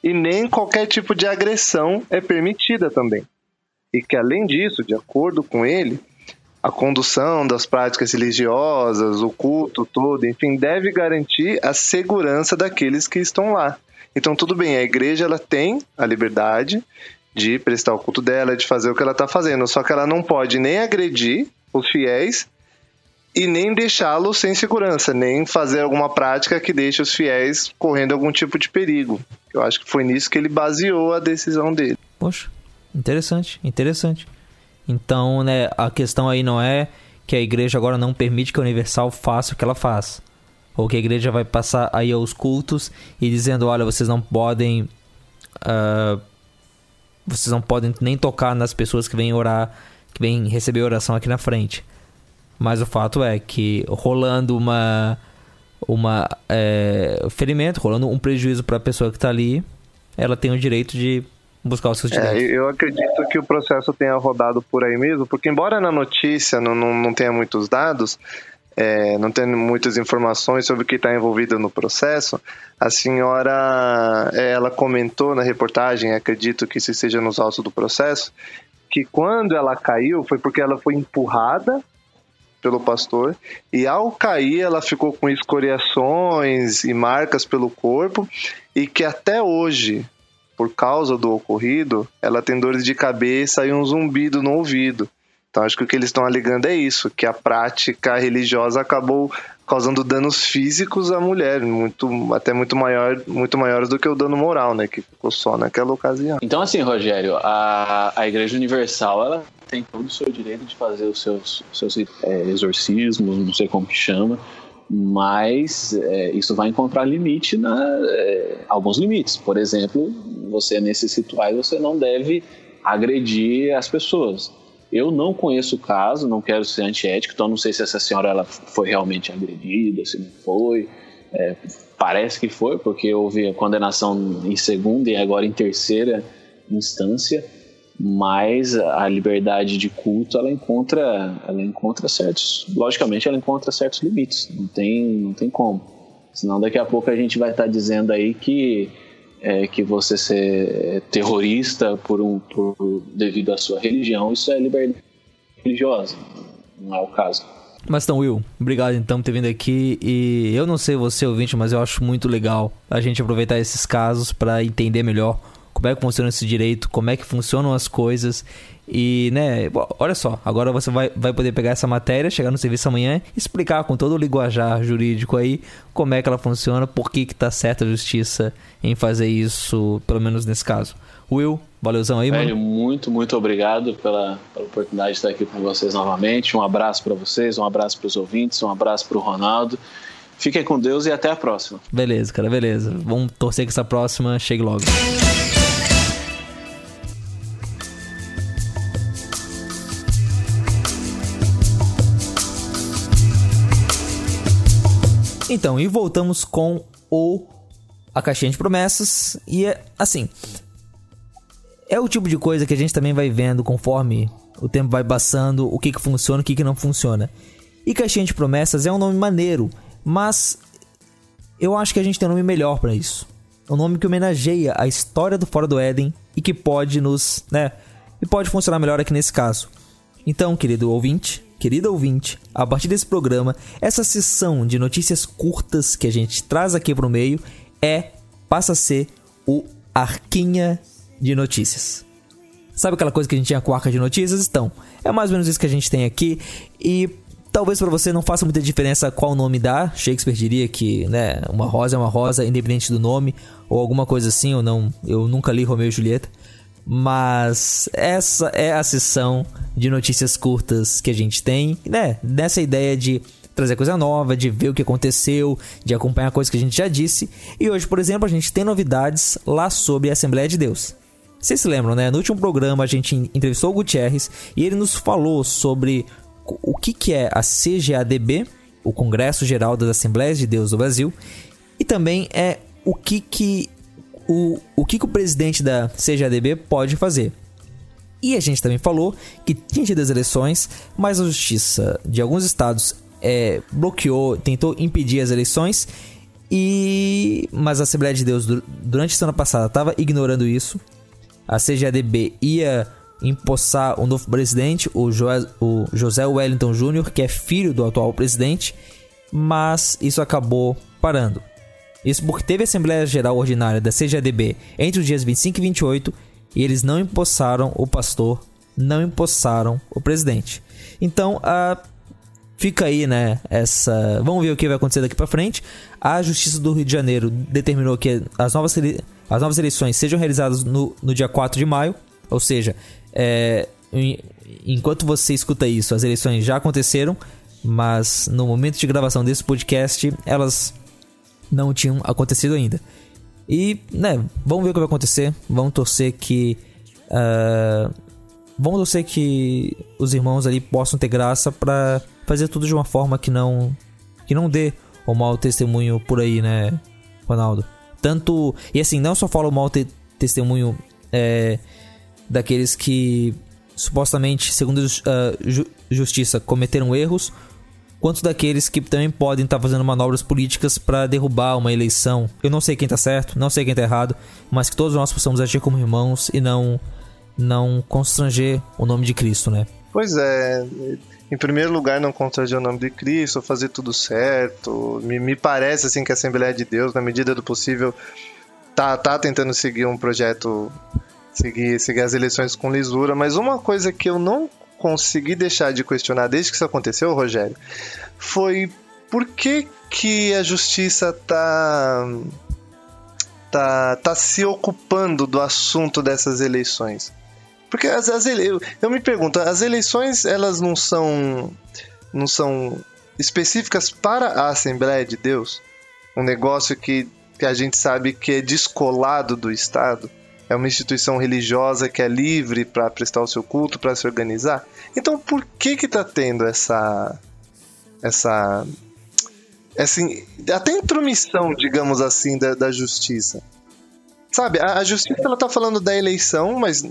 e nem qualquer tipo de agressão é permitida também. E que, além disso, de acordo com ele, a condução das práticas religiosas, o culto todo, enfim, deve garantir a segurança daqueles que estão lá. Então, tudo bem, a igreja ela tem a liberdade de prestar o culto dela, de fazer o que ela está fazendo, só que ela não pode nem agredir os fiéis e nem deixá-los sem segurança, nem fazer alguma prática que deixe os fiéis correndo algum tipo de perigo. Eu acho que foi nisso que ele baseou a decisão dele. Poxa, interessante, interessante. Então, né, a questão aí não é que a igreja agora não permite que a Universal faça o que ela faz. Ou que a igreja vai passar aí aos cultos e dizendo, olha, vocês não podem. Uh, vocês não podem nem tocar nas pessoas que vêm orar, que vêm receber oração aqui na frente. Mas o fato é que rolando uma uma é, ferimento, rolando um prejuízo para a pessoa que está ali, ela tem o direito de buscar os seus direitos. É, eu acredito que o processo tenha rodado por aí mesmo, porque embora na notícia não, não, não tenha muitos dados, é, não tem muitas informações sobre o que está envolvido no processo. A senhora, é, ela comentou na reportagem, acredito que isso seja nos autos do processo, que quando ela caiu foi porque ela foi empurrada pelo pastor e ao cair ela ficou com escoriações e marcas pelo corpo e que até hoje por causa do ocorrido, ela tem dores de cabeça e um zumbido no ouvido. Então acho que o que eles estão alegando é isso, que a prática religiosa acabou causando danos físicos à mulher, muito, até muito maior, muito maiores do que o dano moral, né, que ficou só naquela ocasião. Então assim, Rogério, a, a Igreja Universal, ela tem todo o seu direito de fazer os seus, seus é, exorcismos, não sei como que chama, mas é, isso vai encontrar limite na é, alguns limites. Por exemplo, você nesses rituais você não deve agredir as pessoas. Eu não conheço o caso, não quero ser antiético, então não sei se essa senhora ela foi realmente agredida, se não foi. É, parece que foi, porque houve a condenação em segunda e agora em terceira instância mas a liberdade de culto ela encontra ela encontra certos logicamente ela encontra certos limites não tem não tem como Senão daqui a pouco a gente vai estar tá dizendo aí que é, que você ser terrorista por um por, devido à sua religião, isso é liberdade religiosa. Não é o caso. Mas então, Will, obrigado então por ter vindo aqui. E eu não sei você, ouvinte, mas eu acho muito legal a gente aproveitar esses casos para entender melhor como é que funciona esse direito, como é que funcionam as coisas. E, né, olha só, agora você vai, vai poder pegar essa matéria, chegar no serviço amanhã explicar com todo o linguajar jurídico aí como é que ela funciona, por que que tá certa a justiça em fazer isso, pelo menos nesse caso. Will, valeuzão aí, Velho, mano. muito, muito obrigado pela, pela oportunidade de estar aqui com vocês novamente. Um abraço para vocês, um abraço para os ouvintes, um abraço para o Ronaldo. Fiquem com Deus e até a próxima. Beleza, cara, beleza. Vamos torcer que essa próxima chegue logo. Então, e voltamos com o a caixinha de promessas e é assim, é o tipo de coisa que a gente também vai vendo conforme o tempo vai passando, o que que funciona, o que que não funciona. E caixinha de promessas é um nome maneiro, mas eu acho que a gente tem um nome melhor para isso. Um nome que homenageia a história do Fora do Éden e que pode nos, né, e pode funcionar melhor aqui nesse caso. Então, querido ouvinte, querida ouvinte, a partir desse programa, essa sessão de notícias curtas que a gente traz aqui para o meio é passa a ser o Arquinha de Notícias. Sabe aquela coisa que a gente tinha com Arca de Notícias? Então, é mais ou menos isso que a gente tem aqui e talvez para você não faça muita diferença qual nome dá. Shakespeare diria que, né, uma rosa é uma rosa independente do nome ou alguma coisa assim, ou não. Eu nunca li Romeu e Julieta. Mas essa é a sessão de notícias curtas que a gente tem, né? Nessa ideia de trazer coisa nova, de ver o que aconteceu, de acompanhar coisas que a gente já disse. E hoje, por exemplo, a gente tem novidades lá sobre a Assembleia de Deus. Vocês se lembram, né? No último programa a gente entrevistou o Gutierrez e ele nos falou sobre o que, que é a CGADB, o Congresso Geral das Assembleias de Deus do Brasil, e também é o que que o, o que, que o presidente da CGADB pode fazer. E a gente também falou que tinha tido as eleições, mas a justiça de alguns estados é, bloqueou, tentou impedir as eleições, e mas a Assembleia de Deus durante a semana passada estava ignorando isso a CGADB ia empossar o novo presidente, o, jo o José Wellington Jr., que é filho do atual presidente, mas isso acabou parando. Isso porque teve Assembleia Geral Ordinária da CGADB entre os dias 25 e 28 e eles não empossaram o pastor, não empossaram o presidente. Então, a fica aí, né, essa... Vamos ver o que vai acontecer daqui para frente. A Justiça do Rio de Janeiro determinou que as novas as novas eleições sejam realizadas no, no dia 4 de maio, ou seja, é, enquanto você escuta isso, as eleições já aconteceram, mas no momento de gravação desse podcast, elas não tinham acontecido ainda. E, né, vamos ver o que vai acontecer, vamos torcer que. Uh, vamos torcer que os irmãos ali possam ter graça para fazer tudo de uma forma que não que não dê o mau testemunho por aí, né, Ronaldo? Tanto. E assim, não só falo mal te, testemunho é, daqueles que supostamente, segundo uh, ju, justiça, cometeram erros, quanto daqueles que também podem estar tá fazendo manobras políticas para derrubar uma eleição. Eu não sei quem está certo, não sei quem está errado, mas que todos nós possamos agir como irmãos e não não constranger o nome de Cristo, né? Pois é, em primeiro lugar, não constranger o nome de Cristo, fazer tudo certo. Me, me parece assim que a Assembleia de Deus, na medida do possível, tá, tá tentando seguir um projeto, seguir, seguir as eleições com lisura. Mas uma coisa que eu não consegui deixar de questionar desde que isso aconteceu, Rogério, foi por que, que a justiça tá, tá, tá se ocupando do assunto dessas eleições. Porque as, as eu, eu me pergunto, as eleições elas não são não são específicas para a Assembleia de Deus? Um negócio que, que a gente sabe que é descolado do Estado? É uma instituição religiosa que é livre para prestar o seu culto, para se organizar? Então por que que tá tendo essa essa assim, até intromissão, digamos assim, da, da justiça? Sabe, a, a justiça ela tá falando da eleição, mas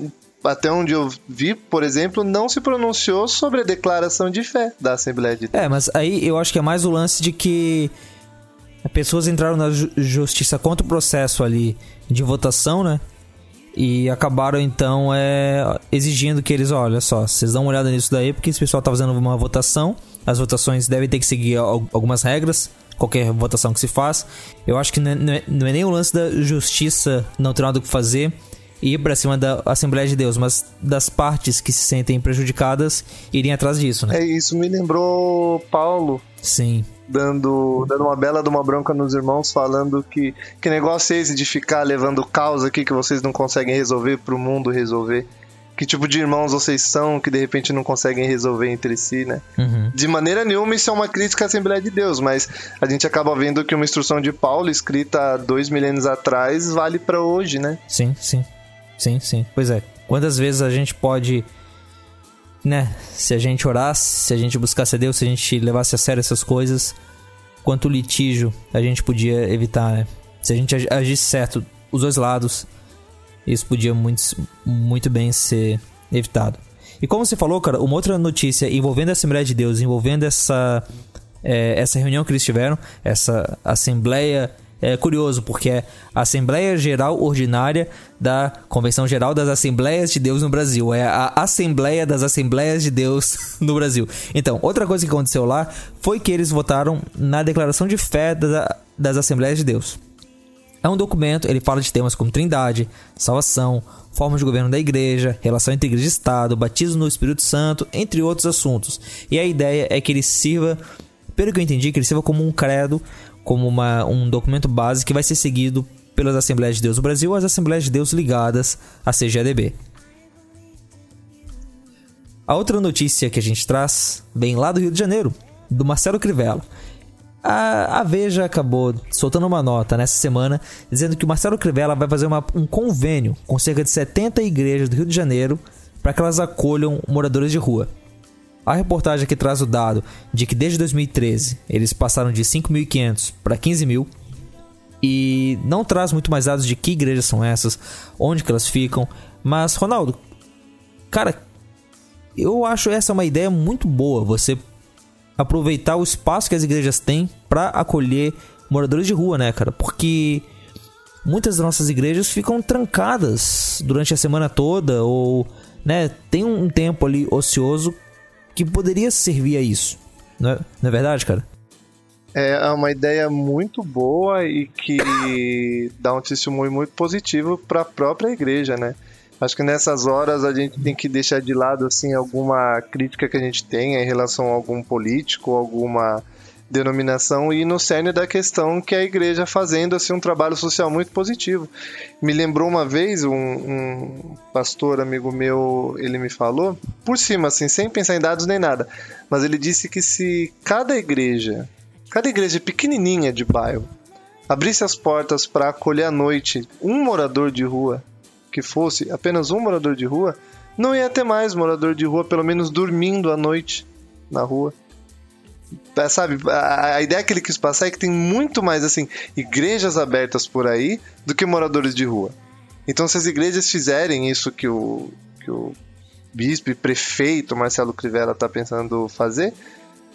até onde eu vi, por exemplo, não se pronunciou sobre a declaração de fé da Assembleia de Deus. É, mas aí eu acho que é mais o lance de que pessoas entraram na ju justiça contra o processo ali de votação, né? E acabaram então é, exigindo que eles, olha só, vocês dão uma olhada nisso daí, porque esse pessoal tá fazendo uma votação. As votações devem ter que seguir algumas regras, qualquer votação que se faz. Eu acho que não é, não é nem o lance da justiça não ter nada o que fazer e ir pra cima da Assembleia de Deus, mas das partes que se sentem prejudicadas irem atrás disso, né? É, isso me lembrou Paulo. Sim dando, dando uma bela de uma bronca nos irmãos, falando que que negócio é esse de ficar levando causa aqui que vocês não conseguem resolver para o mundo resolver. Que tipo de irmãos vocês são que de repente não conseguem resolver entre si, né? Uhum. De maneira nenhuma isso é uma crítica à Assembleia de Deus, mas a gente acaba vendo que uma instrução de Paulo escrita dois milênios atrás vale para hoje, né? Sim, sim. Sim, sim. Pois é. Quantas vezes a gente pode né, se a gente orasse, se a gente buscasse a Deus, se a gente levasse a sério essas coisas, quanto litígio a gente podia evitar, né? Se a gente agisse certo, os dois lados, isso podia muito, muito bem ser evitado. E como você falou, cara, uma outra notícia envolvendo a Assembleia de Deus, envolvendo essa, é, essa reunião que eles tiveram, essa Assembleia é curioso, porque é a Assembleia Geral Ordinária da Convenção Geral das Assembleias de Deus no Brasil. É a Assembleia das Assembleias de Deus <laughs> no Brasil. Então, outra coisa que aconteceu lá foi que eles votaram na declaração de fé da, das Assembleias de Deus. É um documento, ele fala de temas como trindade, salvação, forma de governo da igreja, relação entre igreja e Estado, batismo no Espírito Santo, entre outros assuntos. E a ideia é que ele sirva, pelo que eu entendi, que ele sirva como um credo como uma, um documento base que vai ser seguido pelas Assembleias de Deus do Brasil as Assembleias de Deus ligadas à CGADB. A outra notícia que a gente traz vem lá do Rio de Janeiro, do Marcelo Crivella. A, a, Veja acabou soltando uma nota nessa semana dizendo que o Marcelo Crivella vai fazer uma, um convênio com cerca de 70 igrejas do Rio de Janeiro para que elas acolham moradores de rua. A reportagem aqui traz o dado de que desde 2013 eles passaram de 5.500 para 15.000 e não traz muito mais dados de que igrejas são essas, onde que elas ficam. Mas, Ronaldo, cara, eu acho essa uma ideia muito boa. Você aproveitar o espaço que as igrejas têm para acolher moradores de rua, né, cara? Porque muitas das nossas igrejas ficam trancadas durante a semana toda ou, né, tem um tempo ali ocioso que poderia servir a isso. Não é, não é verdade, cara? É uma ideia muito boa e que dá um testemunho muito positivo para a própria igreja, né? Acho que nessas horas a gente tem que deixar de lado assim alguma crítica que a gente tenha em relação a algum político, alguma denominação e no cerne da questão que a igreja fazendo assim um trabalho social muito positivo. Me lembrou uma vez um, um, pastor amigo meu, ele me falou por cima assim, sem pensar em dados nem nada, mas ele disse que se cada igreja, cada igreja pequenininha de bairro abrisse as portas para acolher à noite um morador de rua, que fosse apenas um morador de rua, não ia ter mais morador de rua pelo menos dormindo à noite na rua. É, sabe, a, a, ideia que ele quis passar é que tem muito mais assim igrejas abertas por aí do que moradores de rua. Então, se as igrejas fizerem isso que o, que o bispo e prefeito Marcelo Crivella está pensando fazer,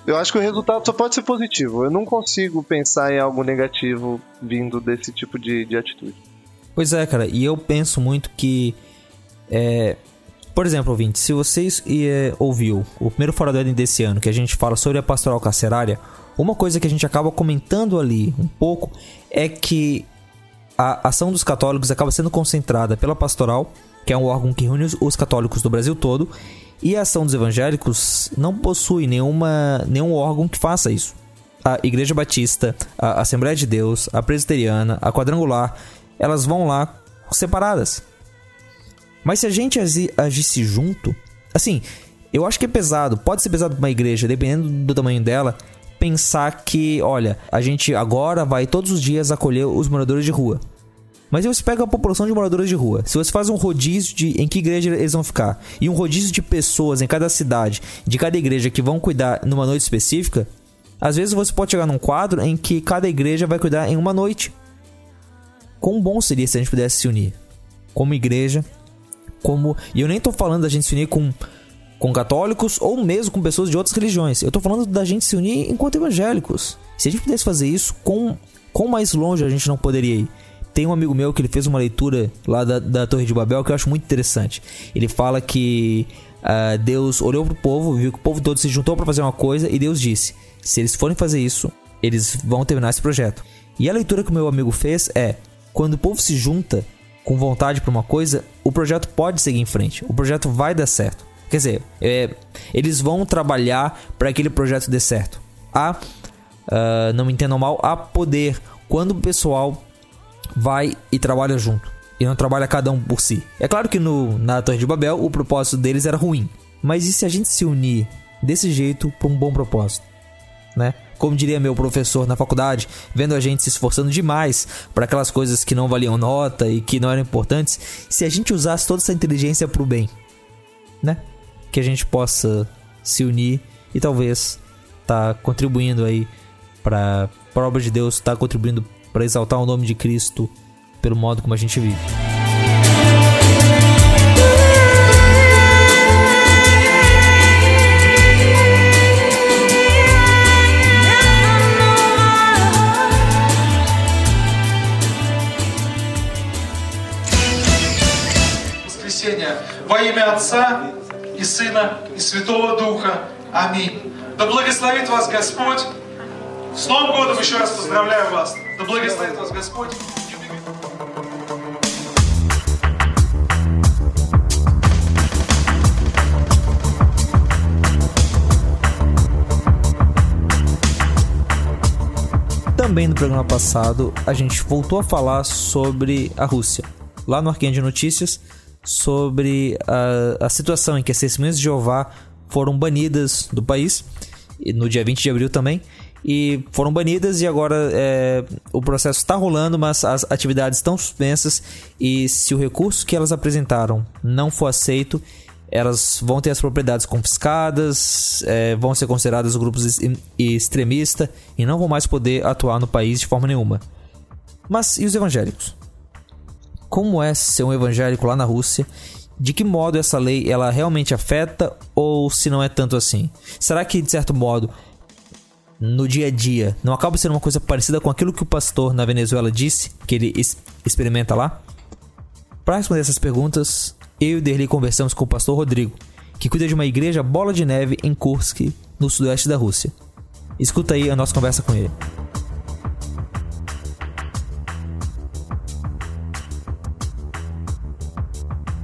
eu acho que o resultado só pode ser positivo. Eu não consigo pensar em algo negativo vindo desse tipo de, de atitude. Pois é, cara, e eu penso muito que é, por exemplo, ouvinte, se vocês é, ouviu o primeiro Fora do Éden desse ano, que a gente fala sobre a pastoral carcerária, uma coisa que a gente acaba comentando ali um pouco é que a ação dos católicos acaba sendo concentrada pela pastoral, que é um órgão que reúne os católicos do Brasil todo, e a ação dos evangélicos não possui nenhuma, nenhum órgão que faça isso. A Igreja Batista, a Assembleia de Deus, a Presbiteriana, a Quadrangular, elas vão lá separadas. Mas se a gente agisse junto, assim, eu acho que é pesado, pode ser pesado para uma igreja, dependendo do tamanho dela, pensar que, olha, a gente agora vai todos os dias acolher os moradores de rua. Mas você pega a população de moradores de rua. Se você faz um rodízio de em que igreja eles vão ficar e um rodízio de pessoas em cada cidade, de cada igreja que vão cuidar numa noite específica, às vezes você pode chegar num quadro em que cada igreja vai cuidar em uma noite. Quão bom seria se a gente pudesse se unir como igreja como. E eu nem tô falando da gente se unir com com católicos ou mesmo com pessoas de outras religiões. Eu tô falando da gente se unir enquanto evangélicos. Se a gente pudesse fazer isso, com, com mais longe a gente não poderia ir. Tem um amigo meu que ele fez uma leitura lá da, da Torre de Babel que eu acho muito interessante. Ele fala que uh, Deus olhou pro povo, viu que o povo todo se juntou para fazer uma coisa e Deus disse: se eles forem fazer isso, eles vão terminar esse projeto. E a leitura que o meu amigo fez é: quando o povo se junta com vontade para uma coisa, o projeto pode seguir em frente, o projeto vai dar certo. Quer dizer, é, eles vão trabalhar para aquele projeto dê certo. Há, uh, não me entendam mal, há poder quando o pessoal vai e trabalha junto. E não trabalha cada um por si. É claro que no, na Torre de Babel o propósito deles era ruim. Mas e se a gente se unir desse jeito para um bom propósito? Né? Como diria meu professor na faculdade, vendo a gente se esforçando demais para aquelas coisas que não valiam nota e que não eram importantes, se a gente usasse toda essa inteligência para o bem, né? Que a gente possa se unir e talvez tá contribuindo aí para a obra de Deus, tá contribuindo para exaltar o nome de Cristo pelo modo como a gente vive. имя Отца и Сына и Святого Духа. Аминь. Да благословит вас Господь. С Новым годом еще раз поздравляю вас. Да благословит вас Господь. Também no programa passado, a gente voltou a falar sobre a Rússia. Lá no Arquinho de Notícias, sobre a, a situação em que as testemunhas de Jeová foram banidas do país, no dia 20 de abril também, e foram banidas e agora é, o processo está rolando, mas as atividades estão suspensas e se o recurso que elas apresentaram não for aceito, elas vão ter as propriedades confiscadas, é, vão ser consideradas grupos extremistas e não vão mais poder atuar no país de forma nenhuma. Mas e os evangélicos? Como é ser um evangélico lá na Rússia? De que modo essa lei ela realmente afeta ou se não é tanto assim? Será que de certo modo no dia a dia não acaba sendo uma coisa parecida com aquilo que o pastor na Venezuela disse, que ele experimenta lá? Para responder essas perguntas, eu e Derli conversamos com o pastor Rodrigo, que cuida de uma igreja bola de neve em Kursk, no sudoeste da Rússia. Escuta aí a nossa conversa com ele.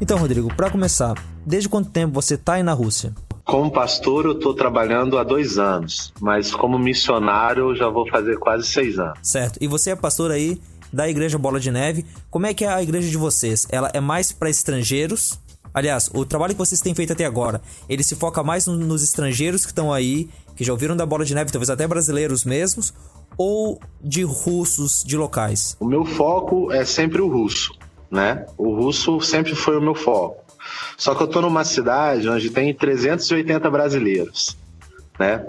Então, Rodrigo, para começar, desde quanto tempo você está aí na Rússia? Como pastor, eu estou trabalhando há dois anos, mas como missionário, eu já vou fazer quase seis anos. Certo. E você é pastor aí da Igreja Bola de Neve. Como é que é a igreja de vocês? Ela é mais para estrangeiros? Aliás, o trabalho que vocês têm feito até agora, ele se foca mais nos estrangeiros que estão aí, que já ouviram da Bola de Neve, talvez até brasileiros mesmos, ou de russos, de locais? O meu foco é sempre o russo, né? O russo sempre foi o meu foco. Só que eu estou numa cidade onde tem 380 brasileiros, né?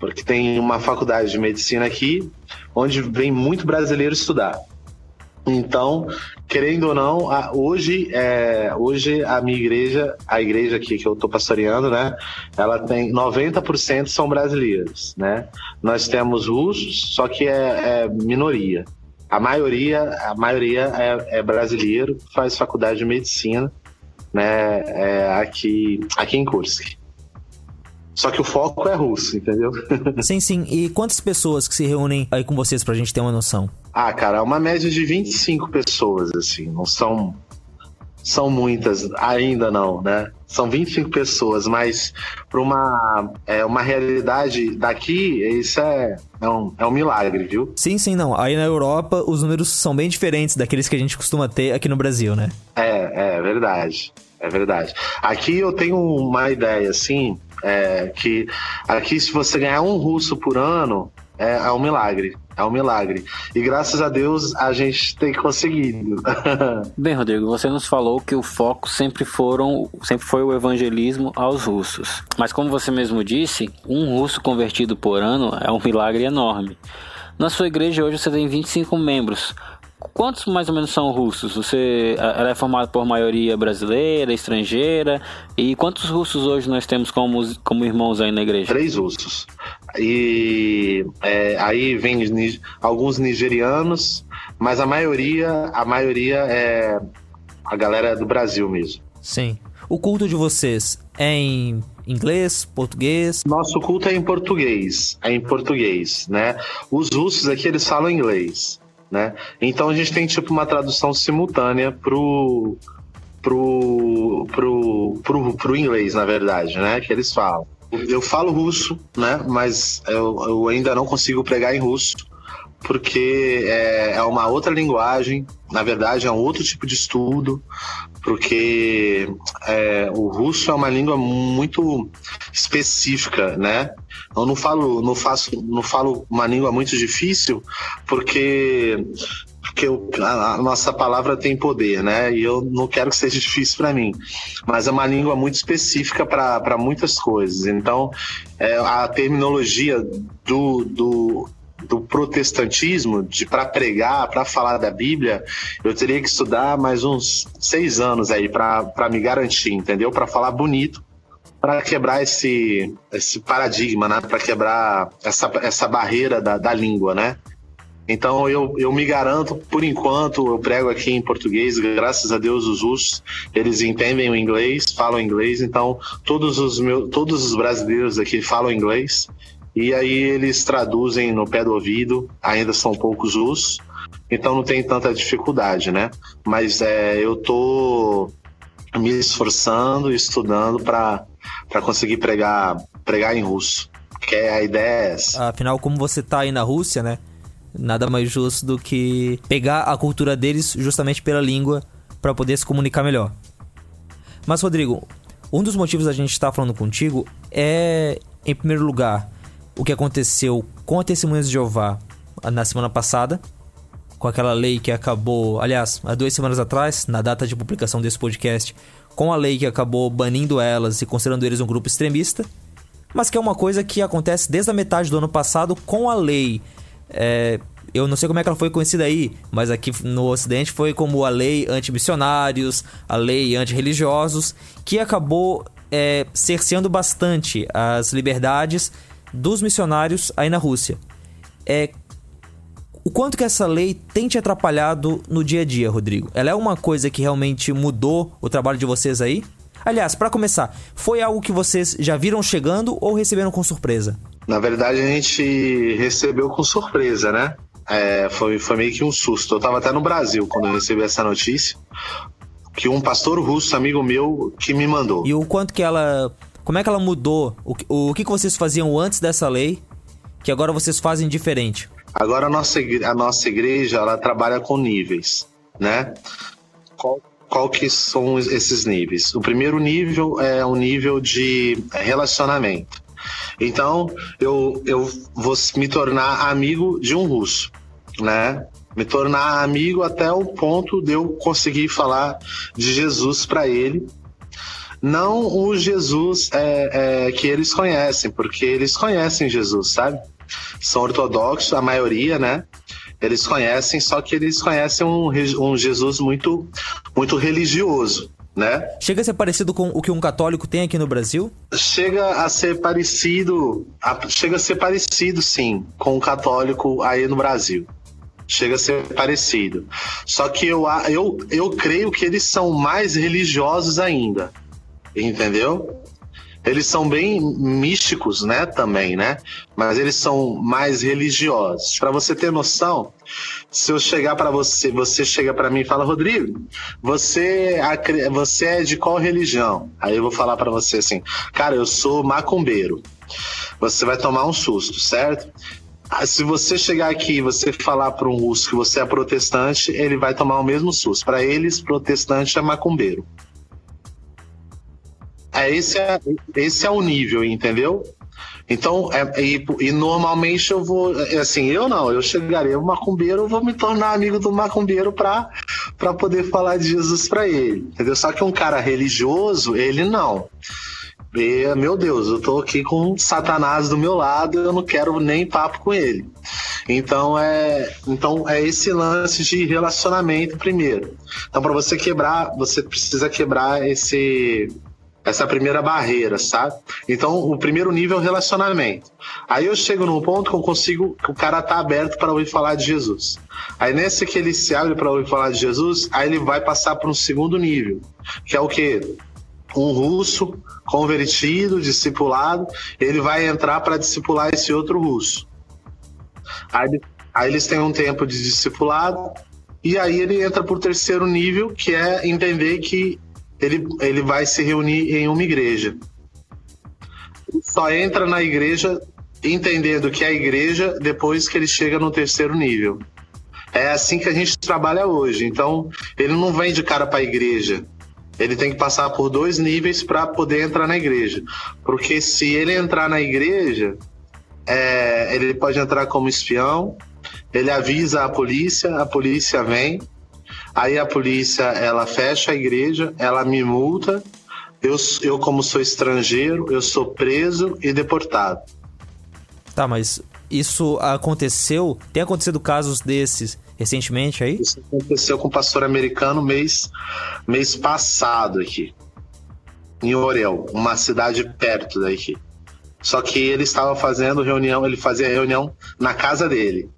Porque tem uma faculdade de medicina aqui, onde vem muito brasileiro estudar. Então, querendo ou não, hoje, é, hoje a minha igreja, a igreja aqui que eu estou pastoreando, né? Ela tem 90% são brasileiros, né? Nós temos russos, só que é, é minoria. A maioria, a maioria é, é brasileiro, faz faculdade de medicina né, é, aqui, aqui em Kursk. Só que o foco é russo, entendeu? <laughs> Sim, sim. E quantas pessoas que se reúnem aí com vocês pra gente ter uma noção? Ah, cara, é uma média de 25 pessoas, assim. Não são são muitas, ainda não, né? São 25 pessoas, mas para uma, é, uma realidade daqui, isso é, é, um, é um milagre, viu? Sim, sim, não. Aí na Europa, os números são bem diferentes daqueles que a gente costuma ter aqui no Brasil, né? É, é verdade. É verdade. Aqui eu tenho uma ideia, assim, é, que aqui se você ganhar um russo por ano, é, é um milagre. É um milagre. E graças a Deus a gente tem conseguido. <laughs> Bem, Rodrigo, você nos falou que o foco sempre foram, sempre foi o evangelismo aos russos. Mas como você mesmo disse, um russo convertido por ano é um milagre enorme. Na sua igreja hoje você tem 25 membros. Quantos mais ou menos são russos? Você, ela é formada por maioria brasileira, estrangeira. E quantos russos hoje nós temos como, como irmãos aí na igreja? Três russos. E é, aí vem alguns nigerianos, mas a maioria, a maioria é a galera do Brasil mesmo. Sim. O culto de vocês é em inglês, português? Nosso culto é em português, é em português, né? Os russos aqui eles falam inglês, né? Então a gente tem tipo uma tradução simultânea pro pro pro pro, pro inglês, na verdade, né? Que eles falam. Eu falo russo, né? Mas eu, eu ainda não consigo pregar em russo porque é, é, uma outra linguagem, na verdade é um outro tipo de estudo, porque é, o russo é uma língua muito específica, né? Eu não falo, não faço, não falo uma língua muito difícil, porque porque a, nossa palavra tem poder, né? E eu não quero que seja <laughs> difícil para mim. Mas é uma língua muito específica para muitas coisas. Então, é, a terminologia do, do, do protestantismo, de para pregar, para falar da Bíblia, eu teria que estudar mais uns seis anos aí para me garantir, entendeu? Para falar bonito, para quebrar esse, esse paradigma, né? Para quebrar essa, essa barreira da, da língua, né? Então eu, eu me garanto, por enquanto, eu prego aqui em português, graças a Deus os russos, eles entendem o inglês, falam inglês, então todos os meus, todos os brasileiros aqui falam inglês. E aí eles traduzem no pé do ouvido, ainda são poucos os, então não tem tanta dificuldade, né? Mas é, eu tô me esforçando, estudando para conseguir pregar, pregar em russo. Que é, a ideia é essa. Afinal, como você tá aí na Rússia, né? Nada mais justo do que pegar a cultura deles justamente pela língua para poder se comunicar melhor. Mas, Rodrigo, um dos motivos da gente estar falando contigo é, em primeiro lugar, o que aconteceu com a Testemunhas de Jeová na semana passada, com aquela lei que acabou, aliás, há duas semanas atrás, na data de publicação desse podcast, com a lei que acabou banindo elas e considerando eles um grupo extremista, mas que é uma coisa que acontece desde a metade do ano passado com a lei. É, eu não sei como é que ela foi conhecida aí, mas aqui no Ocidente foi como a lei anti-missionários, a lei anti-religiosos, que acabou é, cerceando bastante as liberdades dos missionários aí na Rússia. É, o quanto que essa lei tem te atrapalhado no dia a dia, Rodrigo? Ela é uma coisa que realmente mudou o trabalho de vocês aí? Aliás, para começar, foi algo que vocês já viram chegando ou receberam com surpresa? Na verdade, a gente recebeu com surpresa, né? É, foi, foi meio que um susto. Eu estava até no Brasil quando eu recebi essa notícia. Que um pastor russo, amigo meu, que me mandou. E o quanto que ela como é que ela mudou? O, o, o que, que vocês faziam antes dessa lei que agora vocês fazem diferente? Agora a nossa, a nossa igreja ela trabalha com níveis, né? Qual, qual que são esses níveis? O primeiro nível é um nível de relacionamento. Então, eu, eu vou me tornar amigo de um russo, né? Me tornar amigo até o ponto de eu conseguir falar de Jesus para ele não o Jesus é, é, que eles conhecem, porque eles conhecem Jesus, sabe? São ortodoxos, a maioria, né? Eles conhecem, só que eles conhecem um, um Jesus muito, muito religioso. Né? Chega a ser parecido com o que um católico tem aqui no Brasil? Chega a ser parecido, a, chega a ser parecido sim, com um católico aí no Brasil. Chega a ser parecido. Só que eu, eu, eu creio que eles são mais religiosos ainda entendeu? Eles são bem místicos, né, também, né? Mas eles são mais religiosos. Para você ter noção, se eu chegar para você, você chega para mim e fala, Rodrigo, você, você é de qual religião? Aí eu vou falar para você assim, cara, eu sou macumbeiro. Você vai tomar um susto, certo? Ah, se você chegar aqui e você falar para um russo que você é protestante, ele vai tomar o mesmo susto. Para eles, protestante é macumbeiro. É, esse, é, esse é o nível, entendeu? Então, é, e, e, normalmente eu vou, é, assim, eu não, eu chegarei o macumbeiro, eu vou me tornar amigo do macumbeiro para poder falar de Jesus para ele, entendeu? Só que um cara religioso, ele não. E, meu Deus, eu tô aqui com Satanás do meu lado, eu não quero nem papo com ele. Então é, então é esse lance de relacionamento primeiro. Então para você quebrar, você precisa quebrar esse essa primeira barreira, sabe? Então, o primeiro nível é o relacionamento. Aí eu chego num ponto que eu consigo, que o cara tá aberto para ouvir falar de Jesus. Aí nesse que ele se abre para ouvir falar de Jesus, aí ele vai passar para um segundo nível, que é o que um russo convertido, discipulado, ele vai entrar para discipular esse outro russo. Aí, aí eles têm um tempo de discipulado, e aí ele entra para o terceiro nível, que é entender que ele, ele vai se reunir em uma igreja. Só entra na igreja entendendo que é a igreja depois que ele chega no terceiro nível. É assim que a gente trabalha hoje. Então, ele não vem de cara para a igreja. Ele tem que passar por dois níveis para poder entrar na igreja. Porque se ele entrar na igreja, é, ele pode entrar como espião, ele avisa a polícia, a polícia vem, Aí a polícia, ela fecha a igreja, ela me multa. Eu, eu como sou estrangeiro, eu sou preso e deportado. Tá, mas isso aconteceu? Tem acontecido casos desses recentemente aí? Isso aconteceu com o pastor americano mês, mês passado aqui. Em Orel, uma cidade perto daqui. Só que ele estava fazendo reunião, ele fazia reunião na casa dele.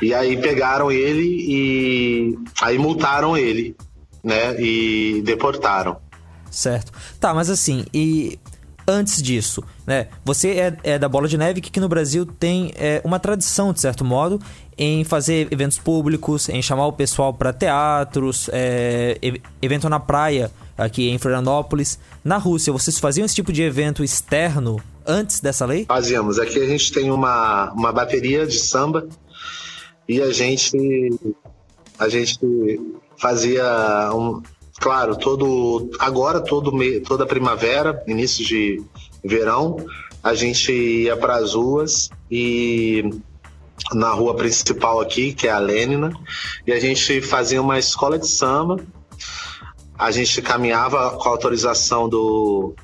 E aí pegaram ele e aí multaram ele, né? E deportaram. Certo. Tá, mas assim, e antes disso, né? Você é, é da Bola de Neve que aqui no Brasil tem é, uma tradição, de certo modo, em fazer eventos públicos, em chamar o pessoal para teatros, é, evento na praia aqui em Florianópolis. Na Rússia, vocês faziam esse tipo de evento externo antes dessa lei? Fazíamos. Aqui a gente tem uma, uma bateria de samba e a gente a gente fazia um claro todo agora todo toda primavera início de verão a gente ia para as ruas e na rua principal aqui que é a Lênina e a gente fazia uma escola de samba. A gente caminhava com autorização do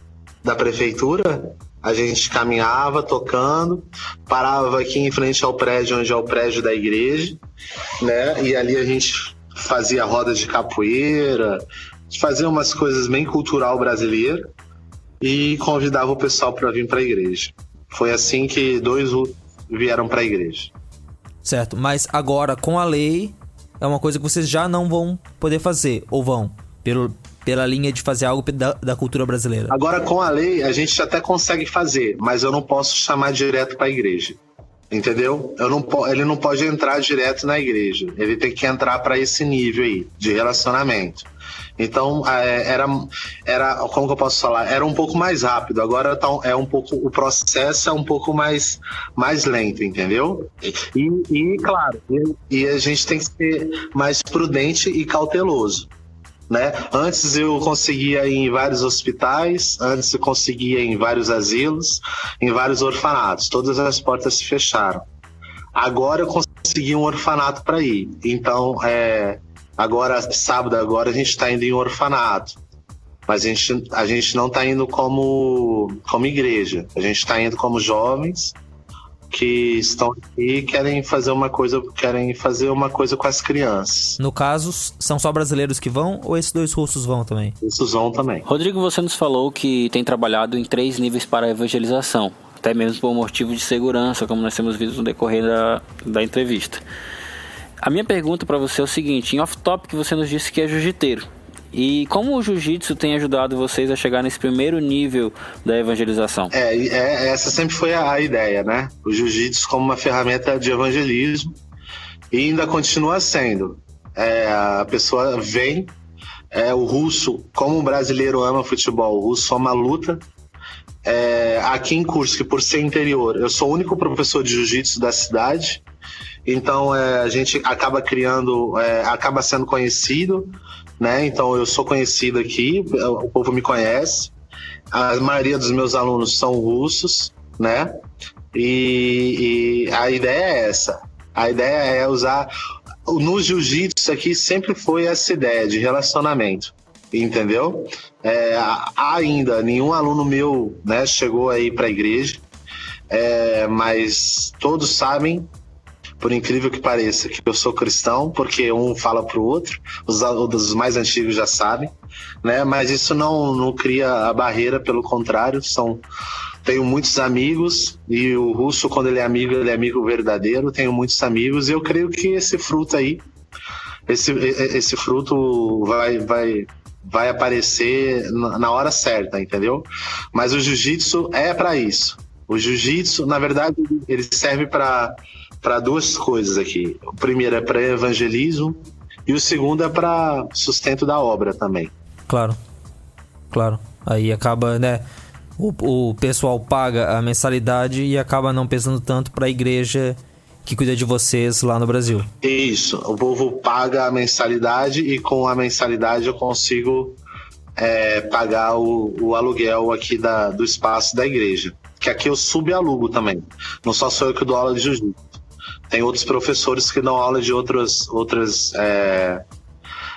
da prefeitura a gente caminhava tocando, parava aqui em frente ao prédio onde é o prédio da igreja, né? E ali a gente fazia roda de capoeira, fazia umas coisas bem cultural brasileira e convidava o pessoal para vir para a igreja. Foi assim que dois vieram para a igreja. Certo, mas agora com a lei é uma coisa que vocês já não vão poder fazer ou vão pelo pela linha de fazer algo da, da cultura brasileira. Agora, com a lei, a gente até consegue fazer, mas eu não posso chamar direto para a igreja. Entendeu? Eu não, ele não pode entrar direto na igreja. Ele tem que entrar para esse nível aí de relacionamento. Então, é, era, era, como que eu posso falar? Era um pouco mais rápido. Agora tá, é um pouco, o processo é um pouco mais, mais lento, entendeu? E, e claro, e, e a gente tem que ser mais prudente e cauteloso. Né? Antes eu conseguia ir em vários hospitais, antes eu conseguia ir em vários asilos, em vários orfanatos. Todas as portas se fecharam. Agora eu consegui um orfanato para ir. Então, é, agora, sábado, agora a gente está indo em um orfanato. Mas a gente, a gente não está indo como, como igreja. A gente está indo como jovens que estão aqui e querem fazer uma coisa, querem fazer uma coisa com as crianças. No caso, são só brasileiros que vão ou esses dois russos vão também? Esses vão também. Rodrigo, você nos falou que tem trabalhado em três níveis para a evangelização, até mesmo por motivo de segurança, como nós temos visto no decorrer da, da entrevista. A minha pergunta para você é o seguinte: em off-topic você nos disse que é jiu-jiteiro. E como o jiu-jitsu tem ajudado vocês a chegar nesse primeiro nível da evangelização? É, é essa sempre foi a, a ideia, né? O jiu-jitsu como uma ferramenta de evangelismo e ainda continua sendo. É, a pessoa vem, é, o russo, como o brasileiro ama futebol, o russo ama luta. É, aqui em Kursk, por ser interior, eu sou o único professor de jiu-jitsu da cidade, então é, a gente acaba criando, é, acaba sendo conhecido né? Então eu sou conhecido aqui, o povo me conhece. A maioria dos meus alunos são russos, né? E, e a ideia é essa. A ideia é usar no jiu-jitsu aqui sempre foi essa ideia de relacionamento, entendeu? É, ainda nenhum aluno meu, né, chegou aí para a igreja, é, mas todos sabem por incrível que pareça, que eu sou cristão, porque um fala para o outro, os, os mais antigos já sabem, né? Mas isso não, não cria a barreira, pelo contrário, são tenho muitos amigos e o russo quando ele é amigo ele é amigo verdadeiro tenho muitos amigos e eu creio que esse fruto aí esse, esse fruto vai vai vai aparecer na hora certa entendeu mas o jiu-jitsu é para isso o jiu-jitsu na verdade ele serve para para duas coisas aqui. O primeiro é para evangelismo e o segundo é para sustento da obra também. Claro, claro. Aí acaba, né? O, o pessoal paga a mensalidade e acaba não pesando tanto para a igreja que cuida de vocês lá no Brasil. Isso, o povo paga a mensalidade e com a mensalidade eu consigo é, pagar o, o, aluguel aqui da, do espaço da igreja. Que aqui eu subalugo também. Não só sou eu que dou aula de jiu-jitsu. Tem outros professores que dão aula de outras, outras, é,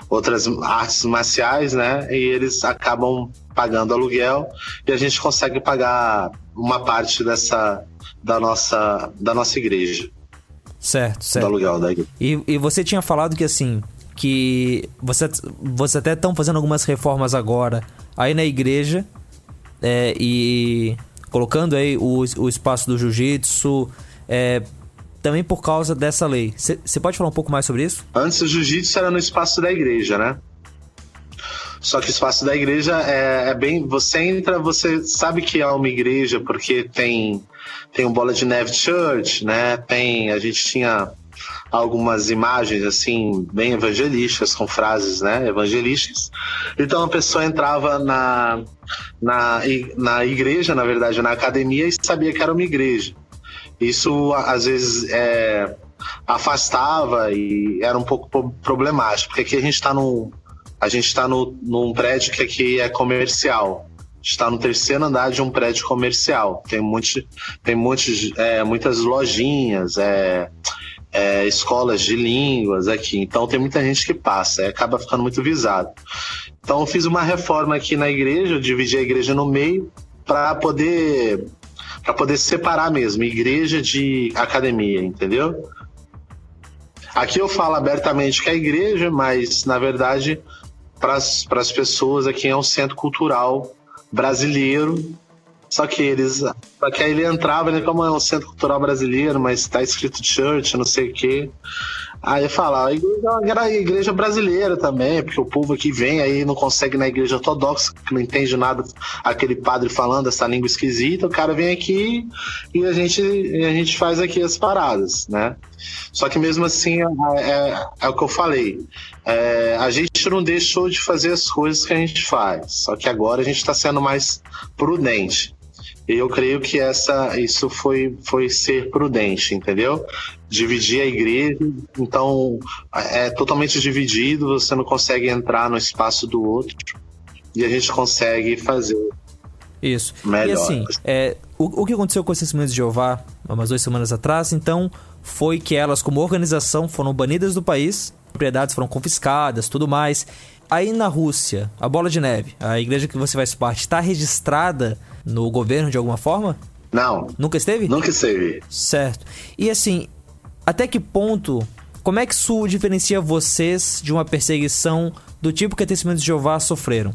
outras artes marciais, né? E eles acabam pagando aluguel e a gente consegue pagar uma parte dessa da nossa da nossa igreja. Certo, certo. Do aluguel da igreja. E, e você tinha falado que assim que você, você até estão fazendo algumas reformas agora aí na igreja é, e colocando aí o, o espaço do jiu-jitsu é, também por causa dessa lei. Você pode falar um pouco mais sobre isso? Antes o jiu-jitsu era no espaço da igreja, né? Só que o espaço da igreja é, é, bem. Você entra, você sabe que é uma igreja, porque tem tem um bola de neve church, né? Tem. A gente tinha algumas imagens assim bem evangelísticas com frases né evangelísticas então a pessoa entrava na, na, na igreja na verdade na academia e sabia que era uma igreja isso às vezes é, afastava e era um pouco problemático, porque aqui a gente está num, a gente está no, num prédio que aqui é comercial. Está no terceiro andar de um prédio comercial. Tem, muito, tem muitos, é, muitas lojinhas, é, é, escolas de línguas aqui. Então tem muita gente que passa e acaba ficando muito visado. Então eu fiz uma reforma aqui na igreja, eu dividi a igreja no meio para poder para poder separar mesmo igreja de academia, entendeu? Aqui eu falo abertamente que é igreja, mas na verdade para as pessoas aqui é um centro cultural brasileiro. Só que eles, só que aí ele entrava, né, como é um centro cultural brasileiro, mas está escrito church, não sei o quê. Aí fala, a igreja é igreja brasileira também, porque o povo aqui vem aí não consegue na igreja ortodoxa, que não entende nada aquele padre falando essa língua esquisita, o cara vem aqui e a gente, a gente faz aqui as paradas, né? Só que mesmo assim é, é, é o que eu falei. É, a gente não deixou de fazer as coisas que a gente faz, só que agora a gente está sendo mais prudente. E eu creio que essa, isso foi, foi ser prudente, entendeu? Dividir a igreja, então é totalmente dividido, você não consegue entrar no espaço do outro e a gente consegue fazer isso. Melhor. E assim, é, o, o que aconteceu com as testemunhas de Jeová umas duas semanas atrás, então, foi que elas, como organização, foram banidas do país, propriedades foram confiscadas, tudo mais. Aí na Rússia, a Bola de Neve, a igreja que você faz parte, está registrada no governo de alguma forma? Não. Nunca esteve? Nunca esteve. Certo. E assim, até que ponto, como é que isso diferencia vocês de uma perseguição do tipo que a Testemunhas de Jeová sofreram?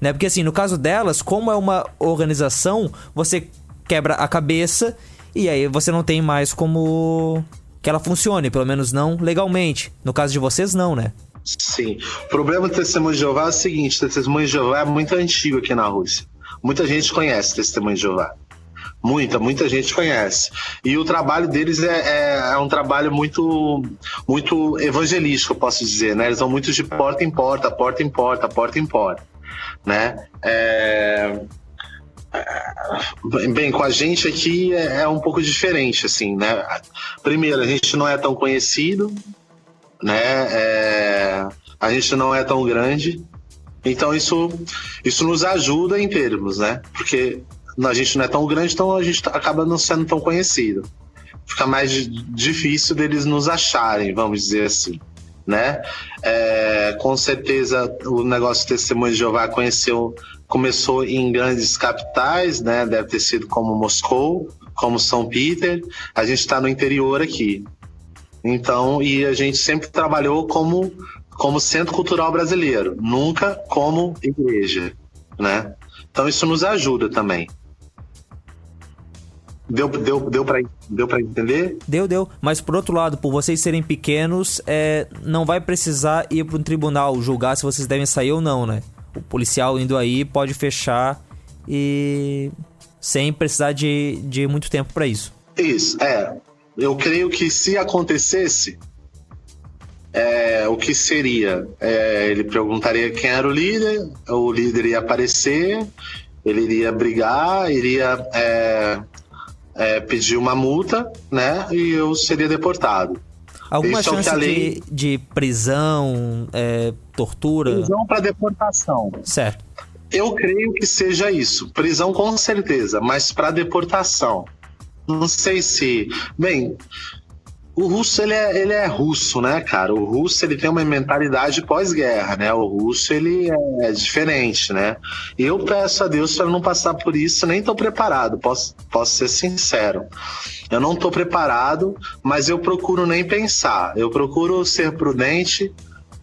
Né? Porque assim, no caso delas, como é uma organização, você quebra a cabeça e aí você não tem mais como que ela funcione, pelo menos não legalmente. No caso de vocês, não, né? Sim. O problema do Testemunho de Jeová é o seguinte: o Testemunho de Jeová é muito antigo aqui na Rússia. Muita gente conhece Testemunho de Jeová. Muita, muita gente conhece. E o trabalho deles é, é, é, um trabalho muito, muito evangelístico, posso dizer, né? Eles vão muito de porta em porta, porta em porta, porta em porta, né? É... Bem, com a gente aqui é, é um pouco diferente, assim, né? Primeiro, a gente não é tão conhecido, né? É... A gente não é tão grande, então isso, isso nos ajuda em termos, né? Porque a gente não é tão grande, então a gente acaba não sendo tão conhecido. Fica mais difícil deles nos acharem, vamos dizer assim. Né? É, com certeza o negócio Testemunho de Jeová conheceu, começou em grandes capitais, né? Deve ter sido como Moscou, como São Peter. A gente está no interior aqui. Então, e a gente sempre trabalhou como, como centro cultural brasileiro, nunca como igreja, né? Então isso nos ajuda também. Deu, deu, deu para deu pra entender? Deu, deu. Mas por outro lado, por vocês serem pequenos, é, não vai precisar ir para um tribunal julgar se vocês devem sair ou não, né? O policial indo aí pode fechar e sem precisar de, de muito tempo para isso. Isso, é. Eu creio que se acontecesse, é, o que seria? É, ele perguntaria quem era o líder, o líder ia aparecer, ele iria brigar, iria é, é, pedir uma multa, né? E eu seria deportado. Alguma Isso é chance lei... de, de, prisão, é, tortura? Prisão para deportação. Certo. Eu creio que seja isso. Prisão com certeza, mas para deportação. Não sei se. Bem, o russo ele é, ele é russo, né, cara? O russo ele tem uma mentalidade pós-guerra, né? O russo ele é diferente, né? E eu peço a Deus para não passar por isso, nem estou preparado, posso, posso ser sincero. Eu não estou preparado, mas eu procuro nem pensar. Eu procuro ser prudente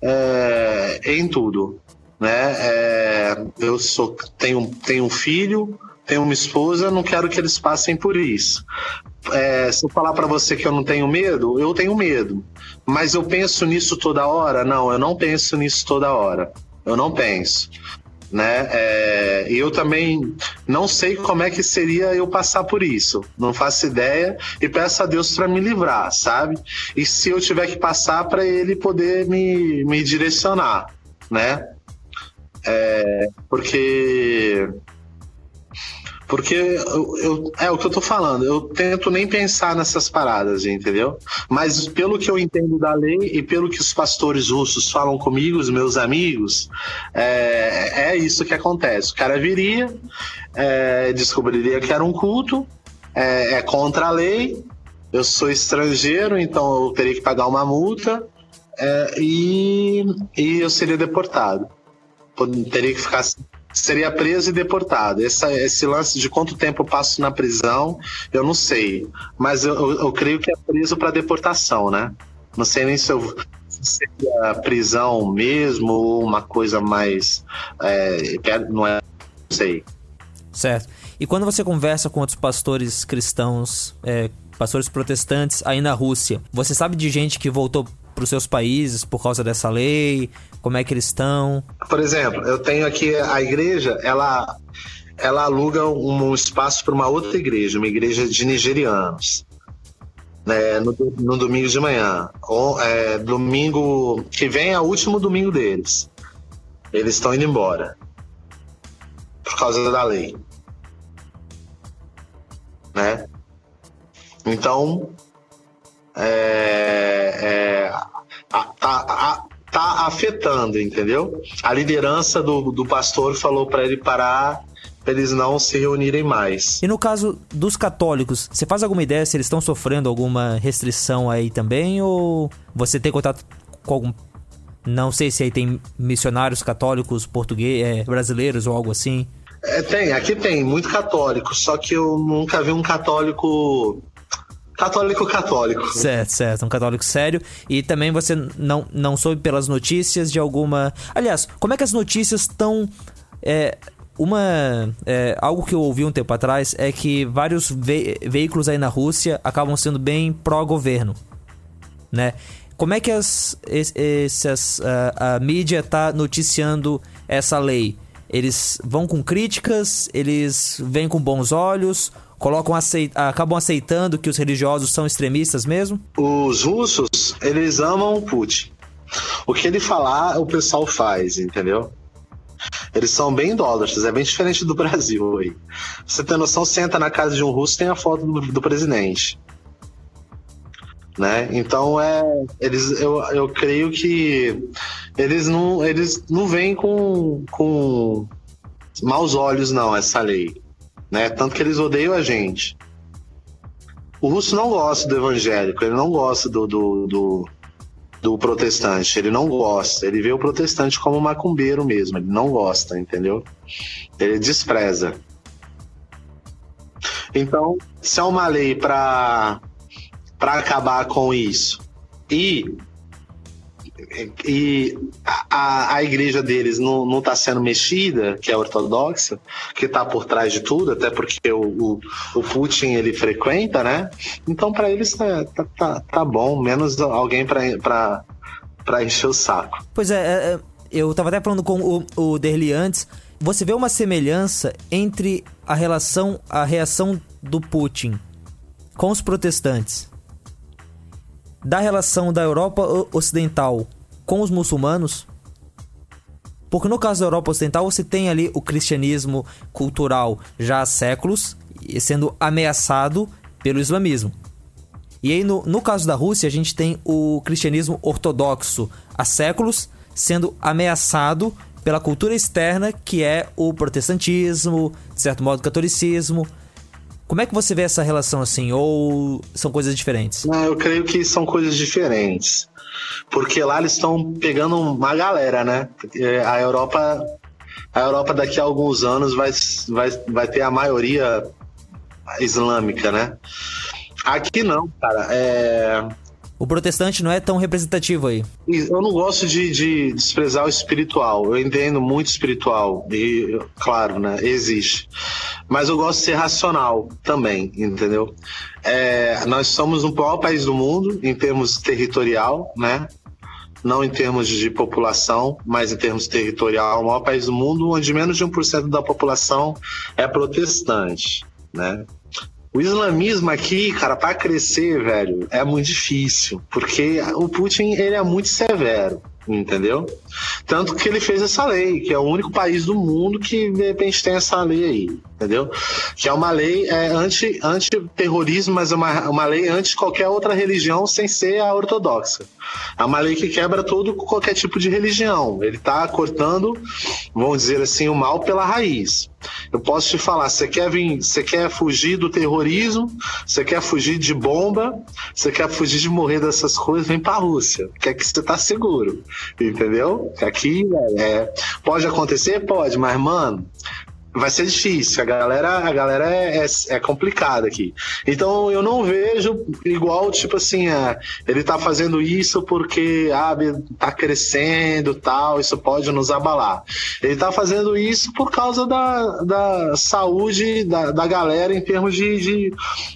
é, em tudo, né? É, eu sou tenho tenho um filho, tenho uma esposa, não quero que eles passem por isso. É, se eu falar para você que eu não tenho medo, eu tenho medo. Mas eu penso nisso toda hora? Não, eu não penso nisso toda hora. Eu não penso. Né? É, e eu também não sei como é que seria eu passar por isso. Não faço ideia e peço a Deus para me livrar, sabe? E se eu tiver que passar para Ele poder me, me direcionar, né? É, porque porque eu, eu, é o que eu tô falando, eu tento nem pensar nessas paradas, entendeu? Mas pelo que eu entendo da lei e pelo que os pastores russos falam comigo, os meus amigos, é, é isso que acontece. O cara viria, é, descobriria que era um culto, é, é contra a lei, eu sou estrangeiro, então eu teria que pagar uma multa é, e, e eu seria deportado. Teria que ficar seria preso e deportado. Esse lance de quanto tempo eu passo na prisão, eu não sei. Mas eu, eu, eu creio que é preso para deportação, né? Não sei nem se eu seria prisão mesmo ou uma coisa mais. É, não é. Não sei. Certo. E quando você conversa com outros pastores cristãos, é, pastores protestantes aí na Rússia, você sabe de gente que voltou para os seus países por causa dessa lei? Como é que eles estão? Por exemplo, eu tenho aqui a igreja, ela ela aluga um espaço para uma outra igreja, uma igreja de nigerianos. É, no, no, domingo de manhã. Ou, é, domingo que vem é o último domingo deles. Eles estão indo embora. Por causa da lei. Né? Então, é, tá, tá afetando, entendeu? A liderança do, do pastor falou para ele parar para eles não se reunirem mais. E no caso dos católicos, você faz alguma ideia se eles estão sofrendo alguma restrição aí também? Ou você tem contato com algum. Não sei se aí tem missionários católicos portugueses, é, brasileiros ou algo assim? É, tem, aqui tem, muito católico, só que eu nunca vi um católico Católico católico. Certo, certo. Um católico sério. E também você não, não soube pelas notícias de alguma. Aliás, como é que as notícias estão. É, uma. É, algo que eu ouvi um tempo atrás é que vários ve veículos aí na Rússia acabam sendo bem pró-governo. Né? Como é que as, essas, a, a mídia está noticiando essa lei? Eles vão com críticas? Eles vêm com bons olhos? Colocam aceit acabam aceitando que os religiosos são extremistas mesmo? Os russos, eles amam o Putin. O que ele falar, o pessoal faz, entendeu? Eles são bem idólatras, é bem diferente do <laughs> Brasil aí. Você tem noção, entra na casa de um russo tem a foto do, do presidente. Né? Então é, eles, eu, eu creio que eles não, eles não vêm com, com maus olhos não essa lei né? Tanto que eles odeiam a gente. O russo não gosta do evangélico, ele não gosta do, do, do, do protestante, ele não gosta. Ele vê o protestante como macumbeiro mesmo, ele não gosta, entendeu? Ele despreza. Então, se é uma lei para acabar com isso, E e a, a igreja deles não, não tá sendo mexida, que é ortodoxa, que está por trás de tudo, até porque o, o, o Putin ele frequenta, né? Então para eles tá, tá, tá, tá, bom, menos alguém para encher o saco. Pois é, é, é, eu tava até falando com o, o Derli antes, você vê uma semelhança entre a relação, a reação do Putin com os protestantes da relação da Europa Ocidental com os muçulmanos? Porque no caso da Europa Ocidental você tem ali o cristianismo cultural já há séculos sendo ameaçado pelo islamismo. E aí no, no caso da Rússia a gente tem o cristianismo ortodoxo há séculos sendo ameaçado pela cultura externa que é o protestantismo, de certo modo o catolicismo. Como é que você vê essa relação assim? Ou são coisas diferentes? Não, eu creio que são coisas diferentes. Porque lá eles estão pegando uma galera, né? A Europa, a Europa daqui a alguns anos vai, vai, vai ter a maioria islâmica, né? Aqui não, cara. É, o protestante não é tão representativo aí. Eu não gosto de, de, desprezar o espiritual. Eu entendo muito espiritual. E, claro, né? Existe. Mas eu gosto de ser racional também, entendeu? É, nós somos o maior país do mundo em termos territorial, né? Não em termos de população, mas em termos territorial, o maior país do mundo, onde menos de 1% da população é protestante, né? O islamismo aqui, cara, para crescer, velho, é muito difícil, porque o Putin ele é muito severo entendeu? Tanto que ele fez essa lei, que é o único país do mundo que de repente tem essa lei aí, entendeu? Que é uma lei é, anti, anti-terrorismo, mas é uma, uma lei anti qualquer outra religião sem ser a ortodoxa. É uma lei que quebra todo qualquer tipo de religião. Ele está cortando, vamos dizer assim, o mal pela raiz. Eu posso te falar, você quer vir, você quer fugir do terrorismo, você quer fugir de bomba, você quer fugir de morrer dessas coisas, vem para a Rússia. Que você tá seguro. Entendeu? Aqui é, pode acontecer? Pode, mas, mano, vai ser difícil. A galera, a galera é, é, é, complicada aqui. Então eu não vejo igual, tipo assim, é, ele tá fazendo isso porque ah, tá crescendo tal, isso pode nos abalar. Ele tá fazendo isso por causa da, da saúde da, da galera em termos de, de,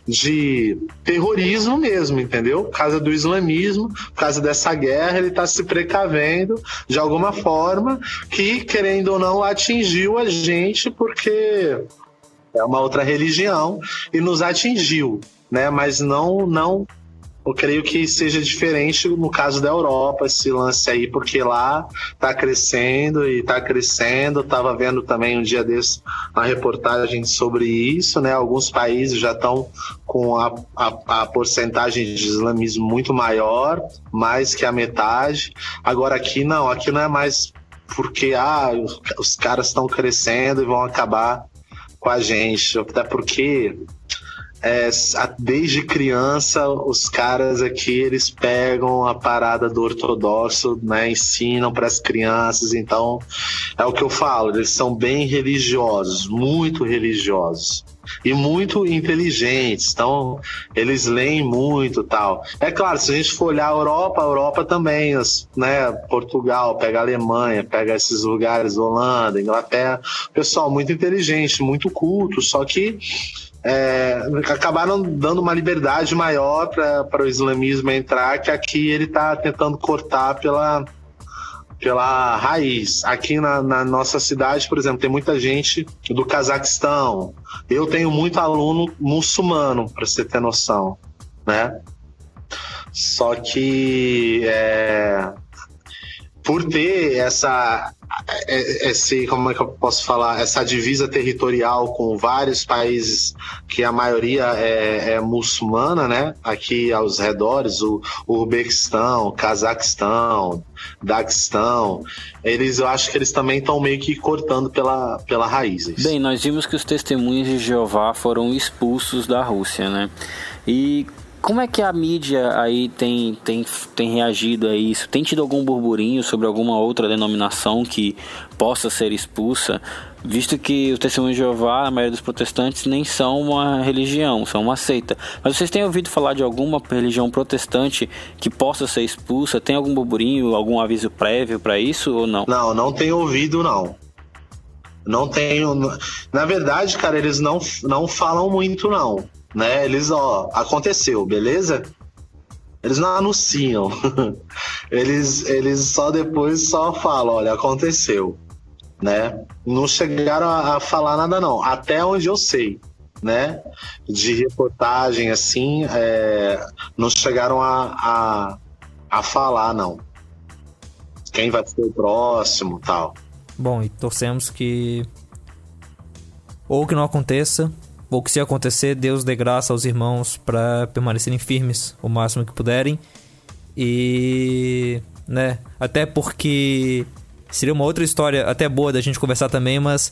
de terrorismo mesmo, entendeu? Por causa do islamismo, por causa dessa guerra, ele tá se precavendo de alguma forma que, querendo ou não, atingiu a gente por porque é uma outra religião e nos atingiu, né? Mas não, não eu creio que seja diferente no caso da Europa, esse lance aí, porque lá está crescendo e está crescendo. Estava vendo também um dia desse uma reportagem sobre isso, né? Alguns países já estão com a, a, a, porcentagem de islamismo muito maior, mais que a metade. Agora aqui não, aqui não é mais porque ah, os, os caras estão crescendo e vão acabar com a gente. Até porque é, desde criança os caras aqui eles pegam a parada do ortodoxo, né, ensinam para as crianças. Então é o que eu falo, eles são bem religiosos, muito religiosos e muito inteligentes. Então, eles leem muito tal. É claro, se a gente for olhar a Europa, a Europa também, né? Portugal, pega a Alemanha, pega esses lugares, Holanda, Inglaterra, pessoal muito inteligente, muito culto, só que é, acabaram dando uma liberdade maior para o islamismo entrar, que aqui ele está tentando cortar pela pela raiz. Aqui na, na, nossa cidade, por exemplo, tem muita gente do Cazaquistão. Eu tenho muito aluno muçulmano, para você ter noção, né? Só que é, por ter essa esse, como é que eu posso falar, essa divisa territorial com vários países que a maioria é, é muçulmana, né? Aqui aos redores, o, o Uzbequistão, Cazaquistão, Daguestão, eles, eu acho que eles também estão meio que cortando pela, pela raiz. Bem, nós vimos que os testemunhos de Jeová foram expulsos da Rússia, né? E como é que a mídia aí tem, tem, tem reagido a isso? Tem tido algum burburinho sobre alguma outra denominação que possa ser expulsa? Visto que os testemunhos de Jeová, a maioria dos protestantes, nem são uma religião, são uma seita. Mas vocês têm ouvido falar de alguma religião protestante que possa ser expulsa? Tem algum burburinho, algum aviso prévio para isso ou não? Não, não tenho ouvido, não. Não tenho. Na verdade, cara, eles não, não falam muito, não. Né? Eles, ó, aconteceu, beleza? Eles não anunciam. <laughs> eles, eles só depois só falam, olha, aconteceu. Né? Não chegaram a, a falar nada, não. Até onde eu sei. Né? De reportagem, assim, é, não chegaram a, a, a falar, não. Quem vai ser o próximo tal. Bom, e torcemos que ou que não aconteça, ou que se acontecer, Deus dê graça aos irmãos para permanecerem firmes o máximo que puderem. E, né, até porque seria uma outra história até boa da gente conversar também, mas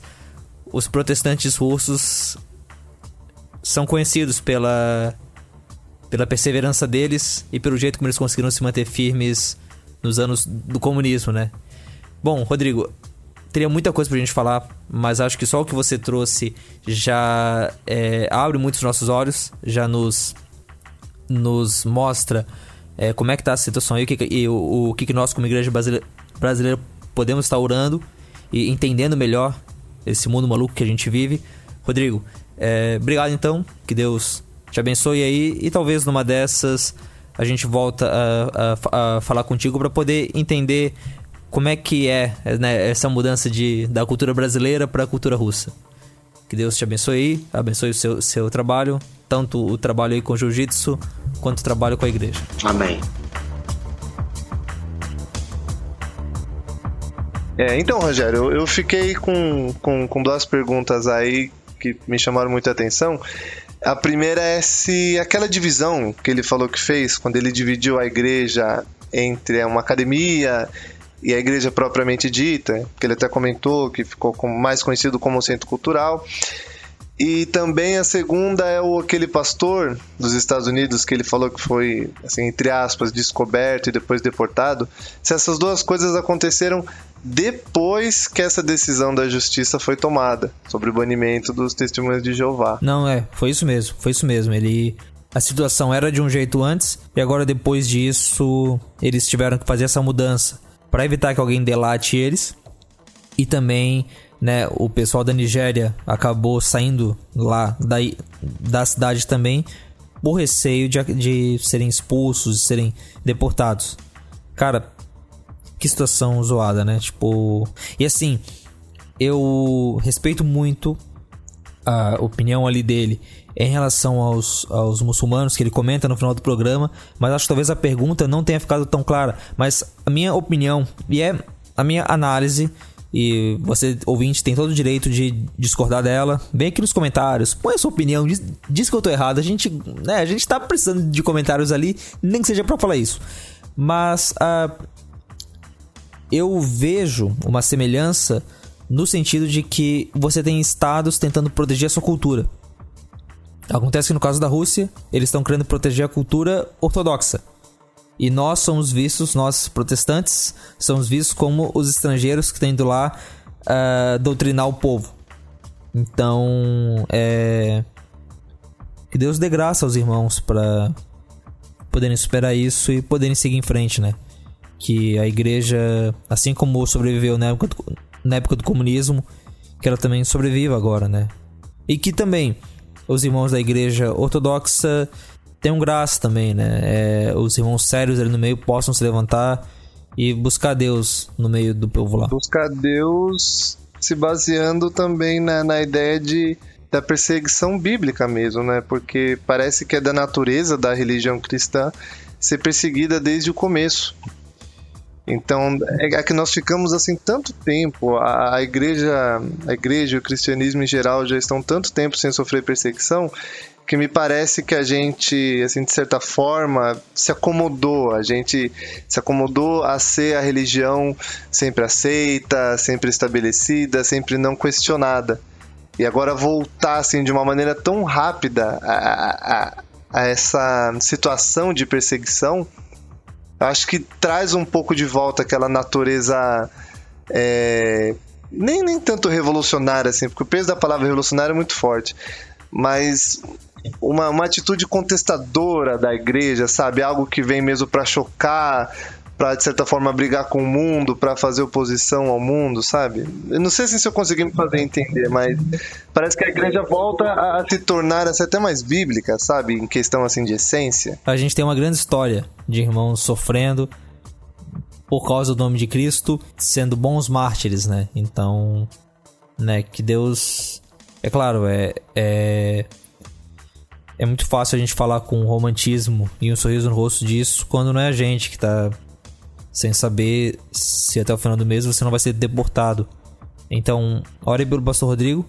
os protestantes russos são conhecidos pela pela perseverança deles e pelo jeito como eles conseguiram se manter firmes nos anos do comunismo, né? Bom, Rodrigo, teria muita coisa pra gente falar, mas acho que só o que você trouxe já é, abre muitos nossos olhos, já nos, nos mostra é, como é que tá a situação aí, o que, e o, o que, que nós como igreja brasileira, brasileira podemos estar orando e entendendo melhor esse mundo maluco que a gente vive. Rodrigo, é, obrigado então, que Deus te abençoe aí e talvez numa dessas a gente volta a, a, a falar contigo para poder entender como é que é né, essa mudança de, da cultura brasileira para a cultura russa. Que Deus te abençoe, abençoe o seu, seu trabalho, tanto o trabalho aí com jiu-jitsu quanto o trabalho com a igreja. Amém. É, então, Rogério, eu fiquei com, com, com duas perguntas aí que me chamaram muita atenção. A primeira é se aquela divisão que ele falou que fez, quando ele dividiu a igreja entre uma academia e a igreja propriamente dita, que ele até comentou que ficou mais conhecido como centro cultural. E também a segunda é o aquele pastor dos Estados Unidos que ele falou que foi, assim, entre aspas, descoberto e depois deportado. Se essas duas coisas aconteceram depois que essa decisão da justiça foi tomada sobre o banimento dos testemunhos de Jeová. Não, é, foi isso mesmo, foi isso mesmo. Ele a situação era de um jeito antes e agora depois disso eles tiveram que fazer essa mudança para evitar que alguém delate eles. E também, né, o pessoal da Nigéria acabou saindo lá da, da cidade também por receio de, de serem expulsos, de serem deportados. Cara, que situação zoada, né? Tipo. E assim, eu respeito muito a opinião ali dele em relação aos, aos muçulmanos, que ele comenta no final do programa, mas acho que talvez a pergunta não tenha ficado tão clara. Mas a minha opinião, e é a minha análise, e você, ouvinte, tem todo o direito de discordar dela. Vem aqui nos comentários, põe a sua opinião, diz, diz que eu tô errado. A gente, né, a gente tá precisando de comentários ali, nem que seja para falar isso. Mas uh, eu vejo uma semelhança no sentido de que você tem estados tentando proteger a sua cultura. Acontece que no caso da Rússia, eles estão querendo proteger a cultura ortodoxa. E nós somos vistos, nós protestantes, somos vistos como os estrangeiros que estão indo lá uh, doutrinar o povo. Então, é. Que Deus dê graça aos irmãos para poderem superar isso e poderem seguir em frente, né? Que a igreja, assim como sobreviveu na época do, na época do comunismo, que ela também sobreviva agora, né? E que também os irmãos da igreja ortodoxa tenham graça também, né? É, os irmãos sérios ali no meio possam se levantar e buscar Deus no meio do povo lá. Buscar Deus se baseando também na, na ideia de da perseguição bíblica mesmo, né? Porque parece que é da natureza da religião cristã ser perseguida desde o começo. Então, é, é que nós ficamos assim tanto tempo, a, a igreja, a igreja o cristianismo em geral já estão tanto tempo sem sofrer perseguição, que me parece que a gente, assim, de certa forma, se acomodou. A gente se acomodou a ser a religião sempre aceita, sempre estabelecida, sempre não questionada. E agora voltar, assim, de uma maneira tão rápida a, a, a essa situação de perseguição, acho que traz um pouco de volta aquela natureza é, nem, nem tanto revolucionária assim, porque o peso da palavra revolucionária é muito forte, mas uma, uma atitude contestadora da igreja, sabe? Algo que vem mesmo para chocar, para de certa forma brigar com o mundo, para fazer oposição ao mundo, sabe? Eu não sei se eu consegui me fazer entender, mas parece que a igreja volta a, se tornar assim, até mais bíblica, sabe? Em questão assim de essência. A gente tem uma grande história de irmãos sofrendo por causa do nome de Cristo, sendo bons mártires, né? Então, né, que Deus é claro, é, é é muito fácil a gente falar com romantismo e um sorriso no rosto disso quando não é a gente que tá sem saber se até o final do mês você não vai ser deportado. Então, ore pelo pastor Rodrigo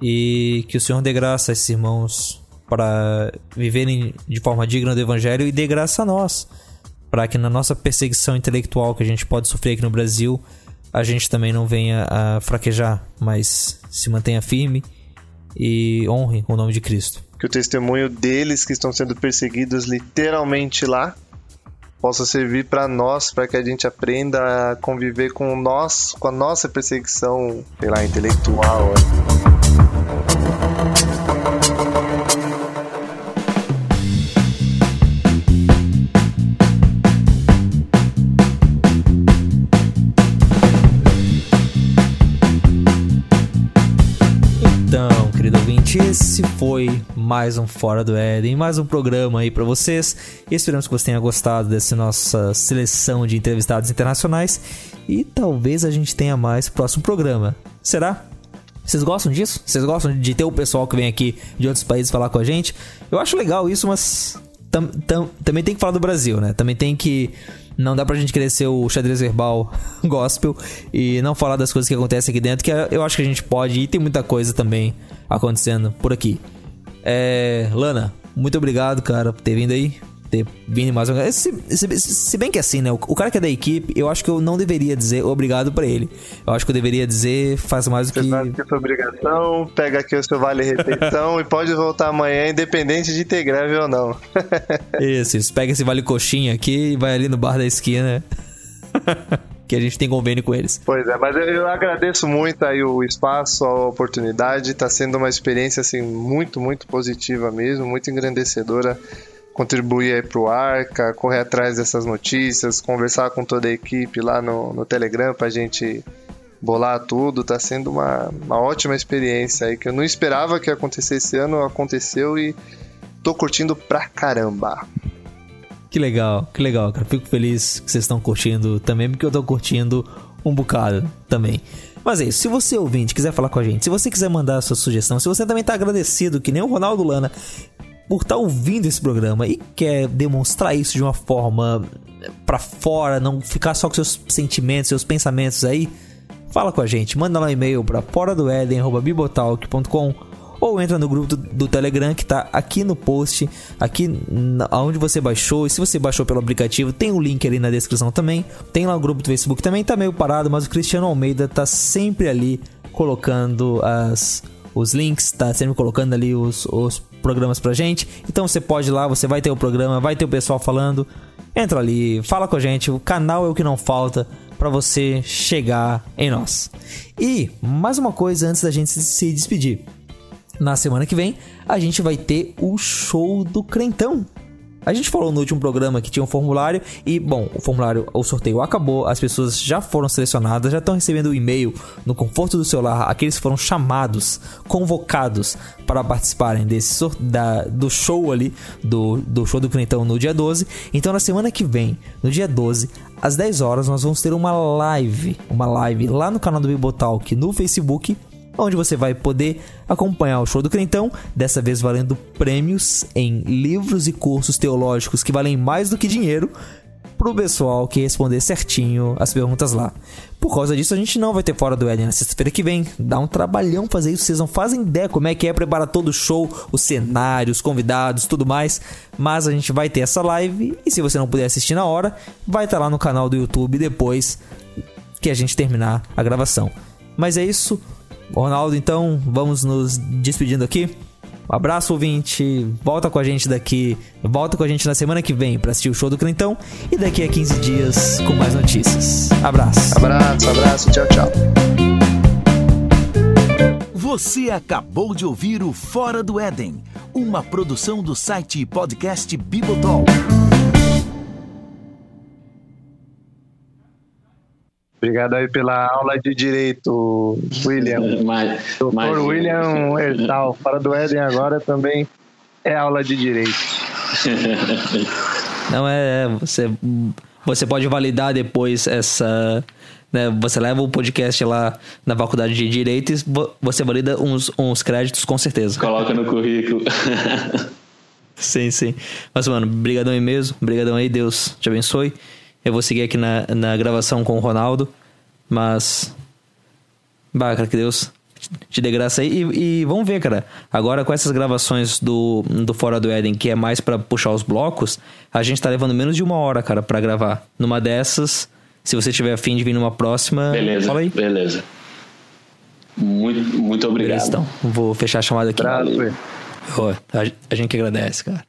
e que o Senhor dê graça a esses irmãos para viverem de forma digna do evangelho e dê graça a nós, para que na nossa perseguição intelectual que a gente pode sofrer aqui no Brasil, a gente também não venha a fraquejar, mas se mantenha firme e honre o nome de Cristo que o testemunho deles que estão sendo perseguidos literalmente lá possa servir para nós, para que a gente aprenda a conviver com nós, com a nossa perseguição, sei lá, intelectual. Foi mais um Fora do Éden, mais um programa aí para vocês. Esperamos que você tenha gostado dessa nossa seleção de entrevistados internacionais e talvez a gente tenha mais próximo programa. Será? Vocês gostam disso? Vocês gostam de ter o pessoal que vem aqui de outros países falar com a gente? Eu acho legal isso, mas tam, tam, também tem que falar do Brasil, né? Também tem que não dá pra gente ser o xadrez verbal <laughs> gospel e não falar das coisas que acontecem aqui dentro, que eu acho que a gente pode e tem muita coisa também acontecendo por aqui. É, Lana, muito obrigado, cara, por ter vindo aí ter vindo mais uma se, se, se, bem que assim, né? O, o, cara que é da equipe, eu acho que eu não deveria dizer obrigado para ele. Eu acho que eu deveria dizer faz mais do que. Faz que sua obrigação, pega aqui o seu vale refeição <laughs> e pode voltar amanhã, independente de ter greve ou não. <laughs> isso, isso. Pega esse vale coxinha aqui e vai ali no bar da esquina. <laughs> que a gente tem convênio com eles. Pois é, mas eu agradeço muito aí o espaço, a oportunidade, está sendo uma experiência assim muito, muito positiva mesmo, muito engrandecedora contribuir aí pro Arca, correr atrás dessas notícias, conversar com toda a equipe lá no, no Telegram pra gente bolar tudo. Tá sendo uma, uma ótima experiência aí que eu não esperava que acontecesse esse ano, aconteceu e tô curtindo pra caramba. Que legal, que legal, cara. Fico feliz que vocês estão curtindo também, porque eu tô curtindo um bocado também. Mas é isso, se você ouvinte quiser falar com a gente, se você quiser mandar a sua sugestão, se você também tá agradecido, que nem o Ronaldo Lana, por estar tá ouvindo esse programa e quer demonstrar isso de uma forma para fora, não ficar só com seus sentimentos, seus pensamentos aí, fala com a gente, manda lá um e-mail para fora do eden@bibotalk.com ou entra no grupo do, do, Telegram que tá aqui no post, aqui na, onde você baixou. E se você baixou pelo aplicativo, tem o um link ali na descrição também. Tem lá o grupo do Facebook também, tá meio parado, mas o Cristiano Almeida tá sempre ali colocando as os links, tá sempre colocando ali os, os programas pra gente. Então você pode ir lá, você vai ter o programa, vai ter o pessoal falando. Entra ali, fala com a gente, o canal é o que não falta para você chegar em nós. E mais uma coisa antes da gente se despedir. Na semana que vem, a gente vai ter o show do Crentão. A gente falou no último programa que tinha um formulário e, bom, o formulário, o sorteio acabou, as pessoas já foram selecionadas, já estão recebendo o e-mail no conforto do celular, aqueles foram chamados, convocados para participarem desse da, do show ali, do, do show do Crentão no dia 12. Então, na semana que vem, no dia 12, às 10 horas, nós vamos ter uma live, uma live lá no canal do Bibotalk no Facebook onde você vai poder acompanhar o show do Crentão, dessa vez valendo prêmios em livros e cursos teológicos que valem mais do que dinheiro pro pessoal que responder certinho as perguntas lá. Por causa disso, a gente não vai ter fora do Éden na sexta-feira que vem. Dá um trabalhão fazer isso, vocês não fazem ideia como é que é preparar todo o show, o cenário, os convidados, tudo mais. Mas a gente vai ter essa live e se você não puder assistir na hora, vai estar tá lá no canal do YouTube depois que a gente terminar a gravação. Mas é isso, Ronaldo, então vamos nos despedindo aqui. Um abraço, ouvinte. Volta com a gente daqui. Volta com a gente na semana que vem para assistir o show do Clintão. E daqui a 15 dias com mais notícias. Abraço. Abraço, abraço. Tchau, tchau. Você acabou de ouvir o Fora do Éden, uma produção do site e podcast Bibotol. Obrigado aí pela aula de direito, William. <laughs> Mas, Doutor mas- William Hertal, fora do Éden agora também é aula de direito. <laughs> Não é, você você pode validar depois essa, né, você leva o podcast lá na faculdade de direito e vo- você valida uns, uns créditos com certeza. Coloca no currículo. <laughs> Sim, sim. Mas mano, brigadão aí mesmo, brigadão aí, Deus te abençoe. Eu vou seguir aqui na, na gravação com o Ronaldo, mas bah, cara, que Deus te dê graça aí e, e vamos ver, cara. Agora com essas gravações do, do Fora do Éden, que é mais pra puxar os blocos, a gente tá levando menos de uma hora, cara, pra gravar. Numa dessas, se você tiver afim de vir numa próxima, Beleza, fala aí. beleza. Muito, muito obrigado. Beleza, então. Vou fechar a chamada aqui. Ó, a, a gente que agradece, cara.